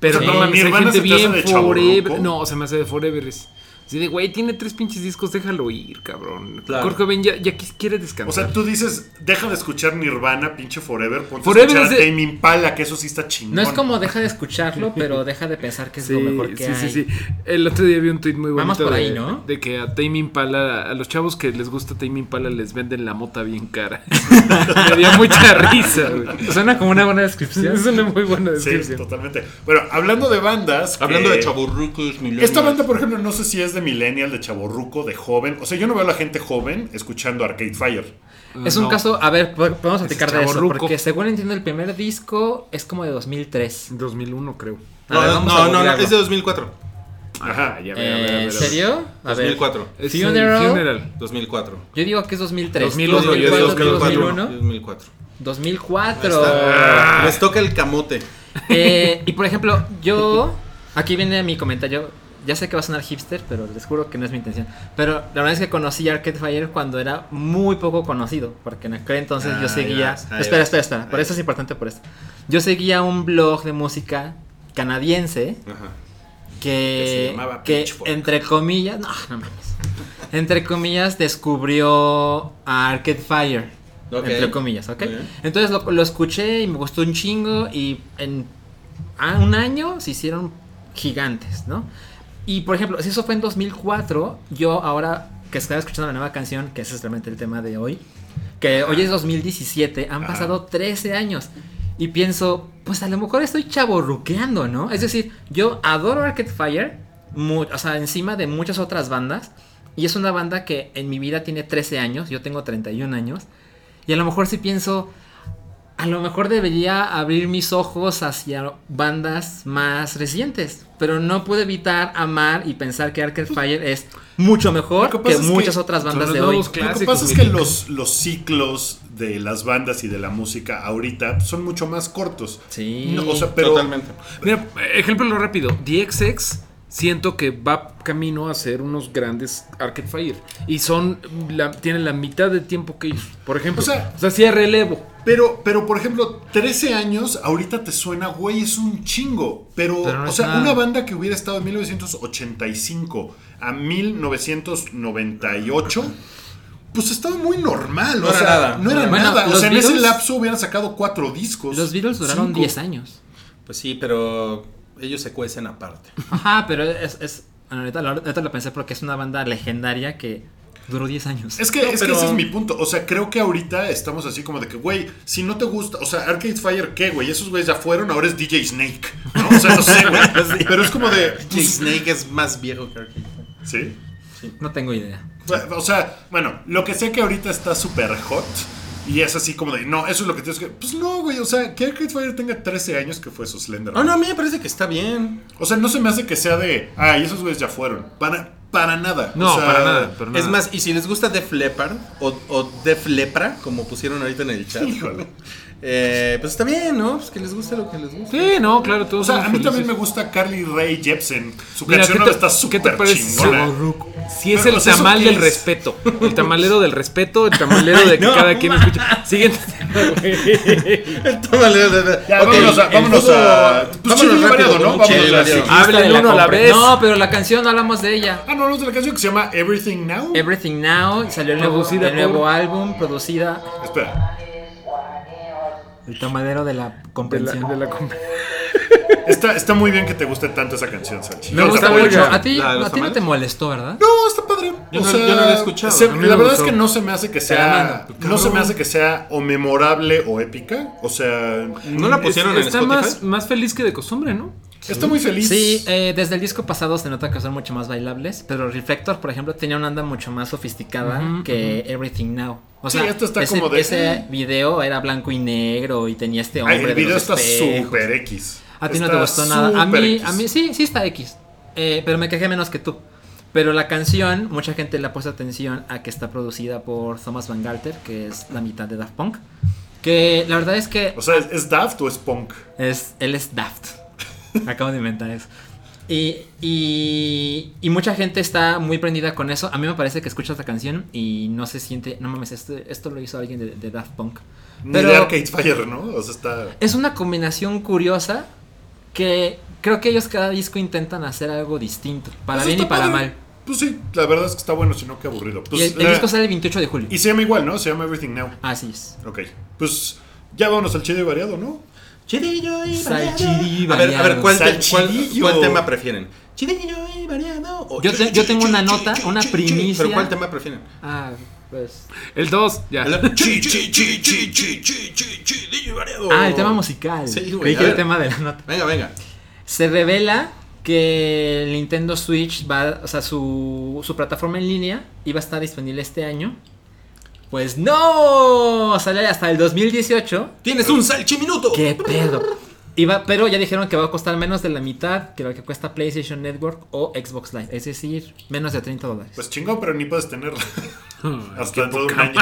Pero O sea, no mames, hay ¿Nirvana gente bien forever. No, se me hace de forever. Es así de, güey, tiene tres pinches discos, déjalo ir, cabrón. Claro. Kurt Cobain ya, ya quiere O descansar. sea, tú dices, deja de escuchar Nirvana, pinche Forever, ponte Forever a escuchar es de- a Tame Impala, que eso sí está chingón. No es como deja de escucharlo, pero deja de pensar que es Sí, lo mejor que sí, hay. sí, sí. El otro día vi un tweet muy bonito. Vamos por de, ahí, ¿no? De que a Tame Impala, a los chavos que les gusta Tame Impala, les venden la mota bien cara. Me dio mucha risa, güey. Suena como una buena descripción. Es una muy buena Sí, descripción. totalmente. Bueno, hablando de bandas. Hablando que- de chaburrucos, Esta banda, por ejemplo, no sé si es de millennial, de chaborruco, de joven. O sea, yo no veo a la gente joven escuchando Arcade Fire. Es un caso, a ver, po- podemos platicar de eso. Porque según entiendo, el primer disco es como de 2003. 2001, creo. Ver, No, no, no, es de 2004. Ajá. ya, ver, ver, a Eh, ver, ¿En ver. serio? A ver. 2004. Es el Funeral. Funeral. 2004. Yo digo que es 2003. 2001, ¿Tú yo digo 2004, que 2001? 2004. 2004. Ah, Les toca el camote. Eh, y por ejemplo, yo. Aquí viene mi comentario. Ya sé que va a sonar hipster, pero les juro que no es mi intención. Pero la verdad es que conocí a Arcade Fire cuando era muy poco conocido. Porque en aquel entonces Ah, yo seguía. ahí vas, ahí espera, espera, espera. Por eso es importante por esto. Yo seguía un blog de música canadiense Ajá. que, Que se llamaba que entre comillas, no, no mames. Entre comillas descubrió a Arcade Fire. Ok. Entre comillas, ¿ok? Entonces lo, lo escuché y me gustó un chingo y en a un año se hicieron gigantes, ¿no? Y por ejemplo, si eso fue en 2004, yo ahora que estaba escuchando la nueva canción, que es realmente el tema de hoy, que hoy es 2017, han pasado 13 años y pienso, pues a lo mejor estoy chaborruqueando, ¿no? Es decir, yo adoro Arcade Fire, o sea, encima de muchas otras bandas. Y es una banda que en mi vida tiene 13 años, yo tengo 31 años. Y a lo mejor sí pienso, a lo mejor debería abrir mis ojos hacia bandas más recientes. Pero no puedo evitar amar y pensar que Arcade Fire es mucho mejor que muchas otras bandas de hoy. Lo que pasa es que los, los ciclos de las bandas y de la música ahorita son mucho más cortos. Sí. No, o sea, pero Totalmente. Mira, ejemplo lo rápido. DXX siento que va camino a ser unos grandes Arcade Fire. Y son la, tienen la mitad de tiempo que ellos. Por ejemplo. O sea- o sea, sí hay relevo. Pero, pero, por ejemplo, 13 años, ahorita te suena, güey, es un chingo. Pero, Pero no o es sea, nada. una banda que hubiera estado de 1985 a 1998, pues estaba muy normal. No o era sea, nada. no era Bueno, nada. O sea, en ese lapso hubieran sacado cuatro discos. Los Beatles duraron cinco. 10 años. Pues sí, pero ellos se cuecen aparte. Ajá, pero es. es bueno, ahorita, lo- ahorita lo pensé porque es una banda legendaria que duró 10 años. Es que, No, es pero- que ese es mi punto. O sea, creo que ahorita estamos así como de que, güey, si no te gusta, o sea, Arcade Fire, ¿qué, güey? Esos güeyes ya fueron, ahora es DJ Snake. ¿no? O sea, no sé, güey. Pero es como de. Jake pues, Snake es más viejo que Arcade Fire. ¿Sí? No tengo idea. O sea, bueno, lo que sé que ahorita está súper hot. Y es así como de, no, eso es lo que tienes que. Pues no, güey, o sea, que Arcade Fire tenga 13 años que fue su Slender. Oh, no, a mí me parece que está bien. O sea, no se me hace que sea de, ay, esos güeyes ya fueron. Para, para nada. No, O sea, para nada. Es más, y si les gusta Def Leppard o, o Def Lepra, como pusieron ahorita en el chat, Híjole. Eh, pues está bien, ¿no? Pues que les guste lo que les guste. Sí, no, claro, todos O sea, a mí también me gusta Carly Rae Jepsen. Su Mira, canción ¿qué ahora te- está ¿qué te súper parece? chingona. Si es Pero, el o sea, ¿eso tamal del es? respeto. El tamalero del respeto, el tamalero de que No, cada quien escucha. Siguiente tema, güey. Tómale, Ya, ok, vámonos a- el vámonos a- pues vámonos y rápido, ¿no? Hablen de uno a la vez. No, pero la canción no hablamos de ella. Ah, no, hablamos de la canción que se llama Everything Now. Everything Now salió el nuevo, el nuevo álbum, producida Espera. El tomadero de la De la, comprensión. de la comp- Está, está muy bien que te guste tanto esa canción, Salchi. Me gusta mucho. A ti, ¿La de a no te molestó, ¿verdad? No, está padre. Yo o no- sea, yo no la he escuchado. se- la verdad es que no se me hace que sea. mando. No se me hace que sea o memorable o épica. O sea. ¿No la pusieron en Está Spotify? más, más feliz que de costumbre, ¿no? Está muy feliz. Sí, eh, desde el disco pasado se nota que son mucho más bailables, pero Reflector, por ejemplo, tenía una onda mucho más sofisticada Ujú, que Everything Now. O Sí, sea, esto está ese, como de- ese video era blanco y negro y tenía este Ay, hombre el video de los está súper X. A ti no Está te gustó nada. A mí, X. a mí sí, sí está X. Eh, pero me quejé menos que tú. Pero la canción, mucha gente le ha puesto atención a que está producida por Thomas Van Galter, que es la mitad de Daft Punk. Que la verdad es que O sea, ¿es, es Daft o es Punk? es, él es Daft. Acabo de inventar eso. Y, y, y mucha gente está muy prendida con eso. A mí me parece que escuchas la canción y no se siente. No mames, esto, esto lo hizo alguien de, de Daft Punk. Ni de Arcade Fire, ¿no? O sea, está. Es una combinación curiosa que creo que ellos cada disco intentan hacer algo distinto. Para Pues bien y para padre. mal. Pues sí, la verdad es que está bueno, sino que aburrido. Pues, y el, el la- disco sale el 28 de julio. y se llama igual, ¿no? Se llama Everything Now. Así es. Ok. Pues ya vámonos al chido y variado, ¿no? Chidillo y variado. A ver, a ver ¿cuál, tema prefieren? Chidillo y variado. Yo, te, yo, tengo una nota, una primicia. ¿Pero cuál tema prefieren? Ah, pues. El 2, ya. El, chi, chi, chi, chidillo y variado. Ah, el tema musical. Sí, güey. el tema de la nota. Venga, venga. Se revela que el Nintendo Switch va, o sea, su, su plataforma en línea iba a estar disponible este año pues no, sale hasta el 2018. Tienes un salchiminuto. ¿Qué pedo? Iba, pero ya dijeron que va a costar menos de la mitad que lo que cuesta PlayStation Network o Xbox Live. Es decir, menos de 30 dólares. Pues chingón, pero ni puedes tenerla. Hasta dentro de un año.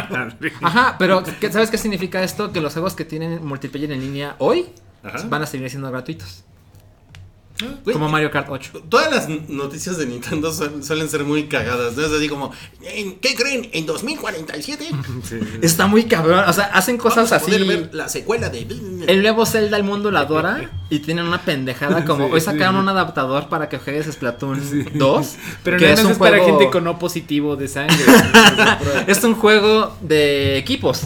Ajá, pero ¿qué- ¿sabes qué significa esto? Que los juegos que tienen multiplayer en línea hoy Ajá. van a seguir siendo gratuitos. Como Mario Kart 8. Todas las noticias de Nintendo su- suelen ser muy cagadas, ¿no? Es así como, ¿en ¿qué creen? ¿En 2047? Está muy cabrón. O sea, hacen cosas Vamos a así. ver la secuela de... El nuevo Zelda El Mundo lo adora y tienen una pendejada como Sí, hoy sacaron sí. un adaptador para que juegues Splatoon 2. Pero que no es es, un para juego- gente con O positivo de sangre. es un juego de equipos.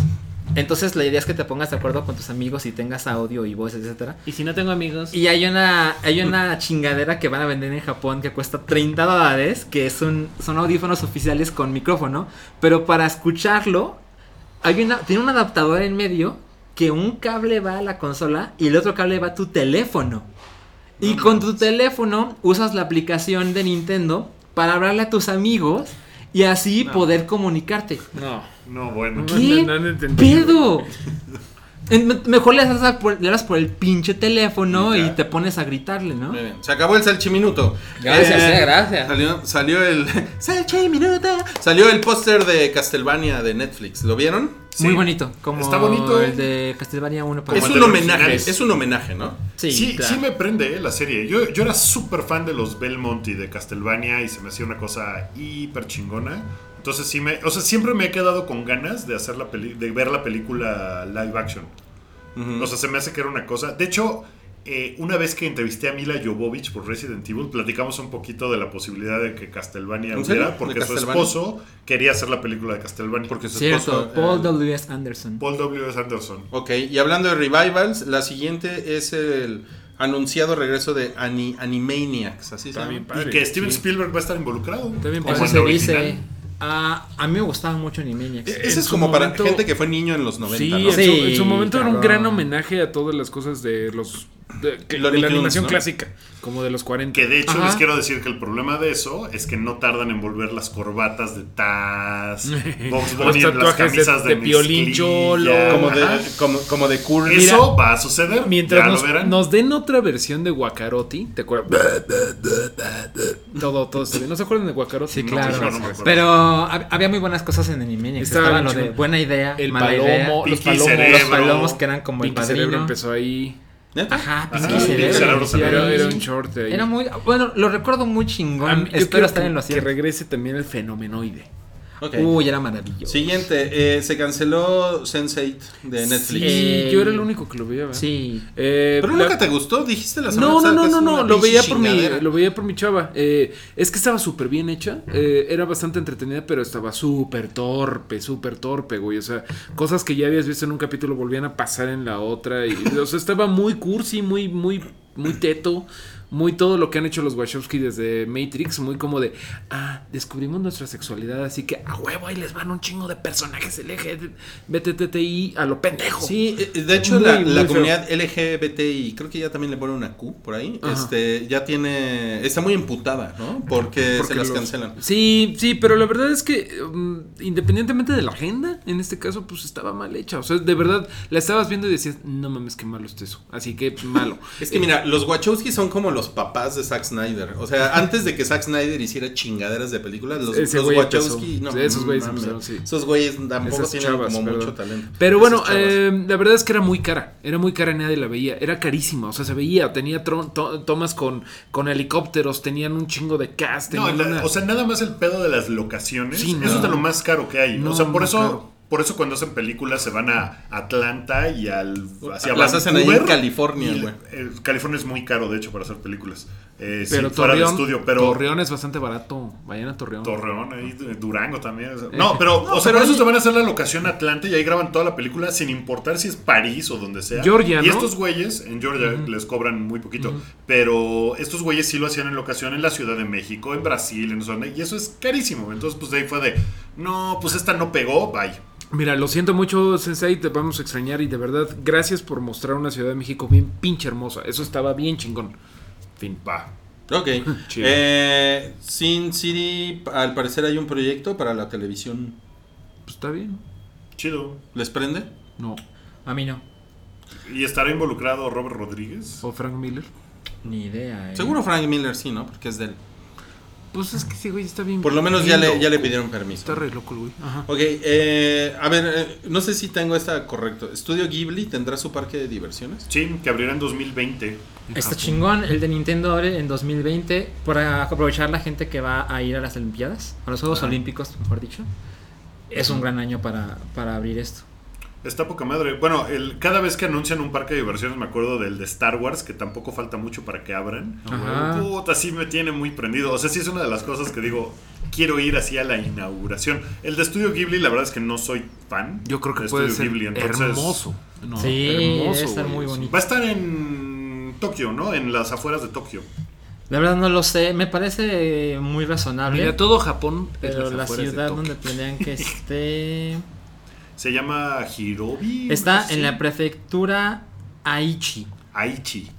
Entonces la idea es que te pongas de acuerdo con tus amigos y tengas audio y voz, etcétera. y si no tengo amigos. Y hay una, hay una chingadera que van a vender en Japón que cuesta 30 dólares, que es un, son audífonos oficiales con micrófono, pero para escucharlo, hay una, tiene un adaptador en medio que un cable va a la consola y el otro cable va a tu teléfono. Y con tu teléfono usas la aplicación de Nintendo para hablarle a tus amigos y así poder comunicarte. No. No, bueno. No, ¿Qué no, no, pedo? Mejor le das por, le das por el pinche teléfono Ya. y te pones a gritarle, ¿no? Muy bien. Se acabó el salchiminuto. Gracias, eh, gracias. Salió, salió el salchiminuto. Salió el póster de Castlevania de Netflix. ¿Lo vieron? Muy bonito, como Está bonito. el de Castlevania 1. Como es un homenaje. Es un homenaje, ¿no? Sí, Sí, claro. sí me prende eh, la serie. Yo, yo era súper fan de los Belmont y de Castlevania y se me hacía una cosa hiper chingona. Entonces sí me, o sea, siempre me he quedado con ganas de hacer la peli de ver la película live action. O sea, se me hace que era una cosa. De hecho, eh, una vez que entrevisté a Mila Jovovich por Resident Evil, platicamos un poquito de la posibilidad de que Castlevania hubiera, ¿De porque su esposo quería hacer la película de Castlevania. Porque su Cierto, esposo, Paul eh, W.S. Anderson. Paul W.S. Anderson. Ok, y hablando de revivals, la siguiente es el anunciado regreso de Ani- Animaniacs, así se llama. padre. y que Steven sí. Spielberg va a estar involucrado. Está bien como Eso en se dice. Ah, a mí me gustaba mucho Animaniacs. E- Ese En es como para momento- gente que fue niño en los 90, Sí, ¿no? en, su, Sí, en su momento era un gran homenaje a todas las cosas de los de, que- de Looney la Tunes, animación ¿no? clásica, como de los 40. Que de hecho Ajá. les quiero decir que el problema de eso es que no tardan en volver las corbatas de Taz, Box Los Bunny, las tatuajes de- camisas de, de Piolín. Cholo. Como de, como, como de Curly. Eso va a suceder. Mientras ya nos, lo verán. nos den otra versión de Guacarotti, ¿te acuerdas? todo, todo. ¿No se acuerdan de Guacarotti? Sí, claro. no, no me acuerdo. Pero hab- había muy buenas cosas en Animaniacs. Estaba Estaba lo de buena idea, El mala palomo, idea. los palomos. Cerebro. Los palomos que eran como el Cerebro padrino. empezó ahí. ¿Neta? Ajá, Pinky Pinky Cerebro. Cerebro sí. Era, era un short ahí. Era muy. Bueno, lo recuerdo muy chingón. mí- Espero estar que, en lo que cierto. regrese también el fenomenoide. Uy, era maravilloso. Siguiente, eh, se canceló Sense8 de Netflix. Sí, Eh, yo era el único que lo veía. ¿verdad? Sí. Eh, Pero la- nunca te gustó, dijiste la semana No, no, pasada no, no, no, lo veía por mi, lo veía por mi chava. Eh, es que estaba súper bien hecha, eh, era bastante entretenida, pero estaba súper torpe, súper torpe, güey. O sea, cosas que ya habías visto en un capítulo volvían a pasar en la otra. Y, o sea, estaba muy cursi, muy, muy, muy teto. Muy todo lo que han hecho los Wachowski desde Matrix, muy como de, ah, descubrimos nuestra sexualidad, así que a huevo ahí les van un chingo de personajes LGBTI a lo pendejo. Sí, eh, de hecho Muy, la, muy la feo. comunidad LGBTI, creo que ya también le ponen una Q por ahí, Ajá. este, ya tiene, está muy emputada, ¿no? Porque, Porque se las los- cancelan. Sí, sí, pero la verdad es que um, independientemente de la agenda, en este caso, pues estaba mal hecha. O sea, de verdad, la estabas viendo y decías, no mames, qué malo está eso. Así que malo. Es que mira, los Wachowski son como los papás de Zack Snyder. O sea, antes de que Zack Snyder hiciera chingaderas de películas, los, los Wachowski, empezó. no, Sí, esos güeyes empezaron, sí. Esos güeyes tampoco Esas tienen chavas, como perdón. mucho talento. Pero bueno, eh, la verdad es que era muy cara. Era muy cara y nadie la veía. Era carísima. O sea, se veía. Tenía tron- to- tomas con, con helicópteros. Tenían un chingo de cast. No, tenían la- una- o sea, nada más el pedo de las locaciones. Sí, no. Eso es de lo más caro que hay. No, o sea, por eso, caro. Por eso cuando hacen películas se van a Atlanta y al hacia Las hacen ahí en. California, güey. eh, California es muy caro, de hecho, para hacer películas. Eh, pero fuera de Torreón, estudio, pero Torreón es bastante barato. Vayan a Torreón. Torreón, ahí, eh, Durango también. sea, no, pero, o sea, pero por eso ahí- se van a hacer la locación Atlanta y ahí graban toda la película sin importar si es París o donde sea. Georgia, Y ¿no? estos güeyes, en Georgia les cobran muy poquito, pero estos güeyes sí lo hacían en locación en la Ciudad de México, en Brasil, en zona, y eso es carísimo. Entonces, pues de ahí fue de, no, pues esta no pegó, bye. Mira, lo siento mucho, Sensei, te vamos a extrañar y de verdad, gracias por mostrar una Ciudad de México bien pinche hermosa. Eso estaba bien chingón. Fin. Va. Ok. Chido. Eh, Sin City, al parecer hay un proyecto para la televisión. Pues está bien. Chido. ¿Les prende? No. A mí no. ¿Y estará involucrado Robert Rodríguez? O Frank Miller. Ni idea. eh. Seguro Frank Miller sí, ¿no? Porque es de él. Pues es que ese güey está bien. Por lo menos ya le, ya le pidieron permiso. Está re loco el güey. Ajá. Ok, eh, a ver, eh, no sé si tengo esta correcto. ¿Estudio Ghibli tendrá su parque de diversiones? Sí, que abrirá en 2020. Está chingón. El de Nintendo abre en 2020 para aprovechar la gente que va a ir a las Olimpiadas, a los Juegos. Olímpicos, mejor dicho. Es un gran año para, para abrir esto. Está poca madre. Bueno, el, cada vez que anuncian un parque de diversiones me acuerdo del de Star Wars, que tampoco falta mucho para que abran. Ajá. Puta, sí me tiene muy prendido. O sea, sí es una de las cosas que digo, quiero ir así a la inauguración. El de Estudio Ghibli, la verdad es que no soy fan. Yo creo que de puede ser Ghibli, entonces, hermoso. No, Sí, hermoso, debe estar muy bonito. Va a estar en Tokio, ¿no? En las afueras de Tokio. La verdad no lo sé. Me parece muy razonable. Mira, todo Japón es pero las la ciudad Tokio. donde planean que esté. Se llama Hirobi. Está no sé en si- la prefectura Aichi. Aichi.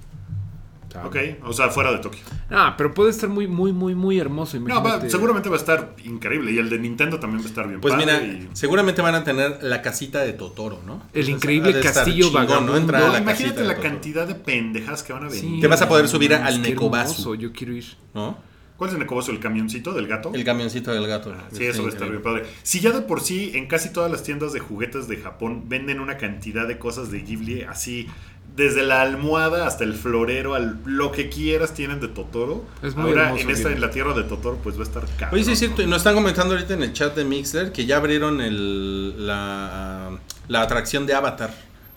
Ok, o sea, fuera de Tokio. Ah, pero puede estar muy, muy, muy, muy hermoso. No, va- seguramente va a estar increíble. Y el de Nintendo también va a estar bien Pues padre mira, y- seguramente van a tener la casita de Totoro, ¿no? El O sea, increíble castillo vagabundo. A No, la imagínate de la Totoro. cantidad de pendejas que van a venir. Sí, Te vas a poder subir mames, al hermoso, Yo quiero ir. ¿no? ¿Cuál es el Nekobasu? ¿El camioncito del gato? El camioncito del gato. Sí, eso va a estar bien padre. Si ya de por sí en casi todas las tiendas de juguetes de Japón venden una cantidad de cosas de Ghibli así, desde la almohada hasta el florero, al, lo que quieras tienen de Totoro. Es muy Ahora hermoso, en esta, en la tierra de Totoro, pues va a estar caro. Oye, sí es cierto, y nos están comentando ahorita en el chat de Mixler que ya abrieron el, la, la atracción de Avatar.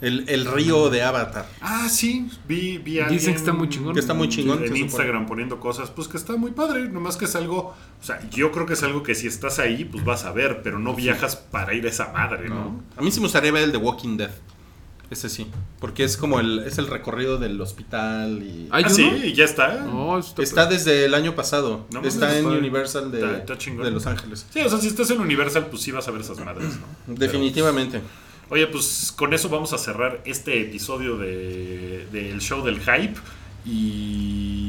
El, el río de Avatar. Ah, sí, vi, vi a Dicen que está muy chingón. Que está muy chingón, En. Instagram poniendo cosas, pues que está muy padre. Nomás que es algo, o sea, yo creo que es algo que si estás ahí, pues vas a ver, pero no viajas para ir a esa madre, ¿no? A mí sí me gustaría ver el de Walking Dead. Ese sí. Porque es como el, es el recorrido del hospital y... ¿Hay Ah, uno? sí, y ya está. No, está, Está desde el año pasado. No está en padre. Universal de, Está- de Los Ángeles. Sí, o sea, si estás en Universal, pues sí vas a ver esas madres, ¿no? Definitivamente. Oye, pues con eso vamos a cerrar este episodio de- del show del hype. Y.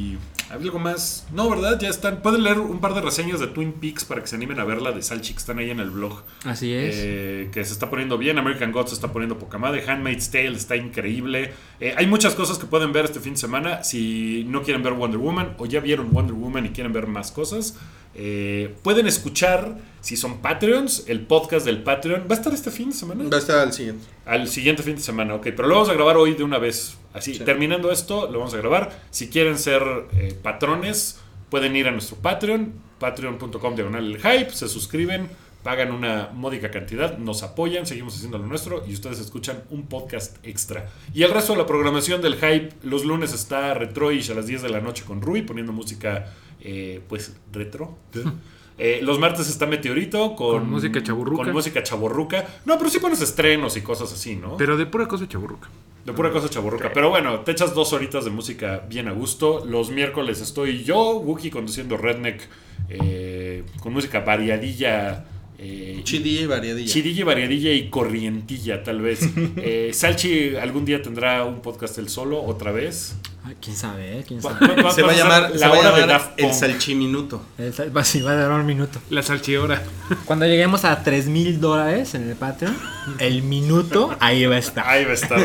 ¿Hay algo más? No, ¿verdad? Ya están. Pueden leer un par de reseñas de Twin Peaks para que se animen a verla de Salchi, que están ahí en el blog. Así es. Eh, que se está poniendo bien. American Gods se está poniendo poca madre. Handmaid's Tale está increíble. Eh, hay muchas cosas que pueden ver este fin de semana. Si no quieren ver Wonder Woman o ya vieron Wonder Woman y quieren ver más cosas, eh, pueden escuchar, si son Patreons, el podcast del Patreon. ¿Va a estar este fin de semana? Va a estar al siguiente. Al siguiente fin de semana, ok. Pero lo vamos a grabar hoy de una vez. Así, Sí. terminando esto, lo vamos a grabar. Si quieren ser eh, patrones, pueden ir a nuestro Patreon, patreon.com diagonal el hype, se suscriben, pagan una módica cantidad, nos apoyan, seguimos haciendo lo nuestro y ustedes escuchan un podcast extra. Y el resto de la programación del hype, los lunes está Retroish a las 10 de la noche con Rui, poniendo música, eh, pues, retro. Eh, los martes está Meteorito con, Con música chavorruca. Con música chaborruca. No, pero sí pones estrenos y cosas así, ¿no? Pero de pura cosa chaburruca. De pura cosa chaborruca. Pero bueno, te echas dos horitas de música bien a gusto. Los miércoles estoy yo, Wookie, conduciendo Redneck eh, con música variadilla. Eh, Chidilla y variadilla. Chidilla, variadilla y corrientilla, tal vez. Eh, Salchi algún día tendrá un podcast él solo, otra vez. ¿Quién sabe, eh? ¿Quién sabe? Se va a llamar, la se va a llamar Daft el salchiminuto. El sal- Va sí, va a durar un minuto. La salchiora. Cuando lleguemos a 3 mil dólares en el Patreon, el minuto ahí va a estar. Ahí va a estar.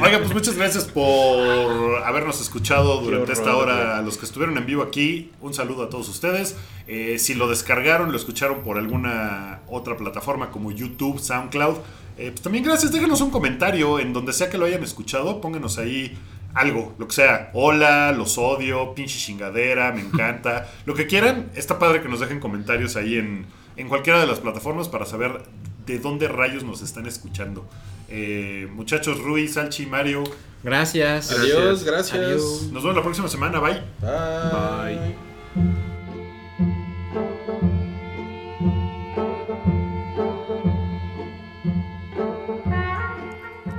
Oiga, pues muchas gracias por habernos escuchado durante esta hora. A los que estuvieron en vivo aquí, un saludo a todos ustedes. Eh, si lo descargaron, lo escucharon por alguna otra plataforma como YouTube, SoundCloud, eh, pues también gracias. Déjenos un comentario en donde sea que lo hayan escuchado. Pónganos ahí algo, lo que sea. Hola, los odio, pinche chingadera, me encanta. lo que quieran. Está padre que nos dejen comentarios ahí en, en cualquiera de las plataformas para saber de dónde rayos nos están escuchando. Eh, muchachos, Rui, Salchi, Mario, Gracias. Adiós, gracias. Adiós. nos vemos la próxima semana. Bye. Bye. Bye.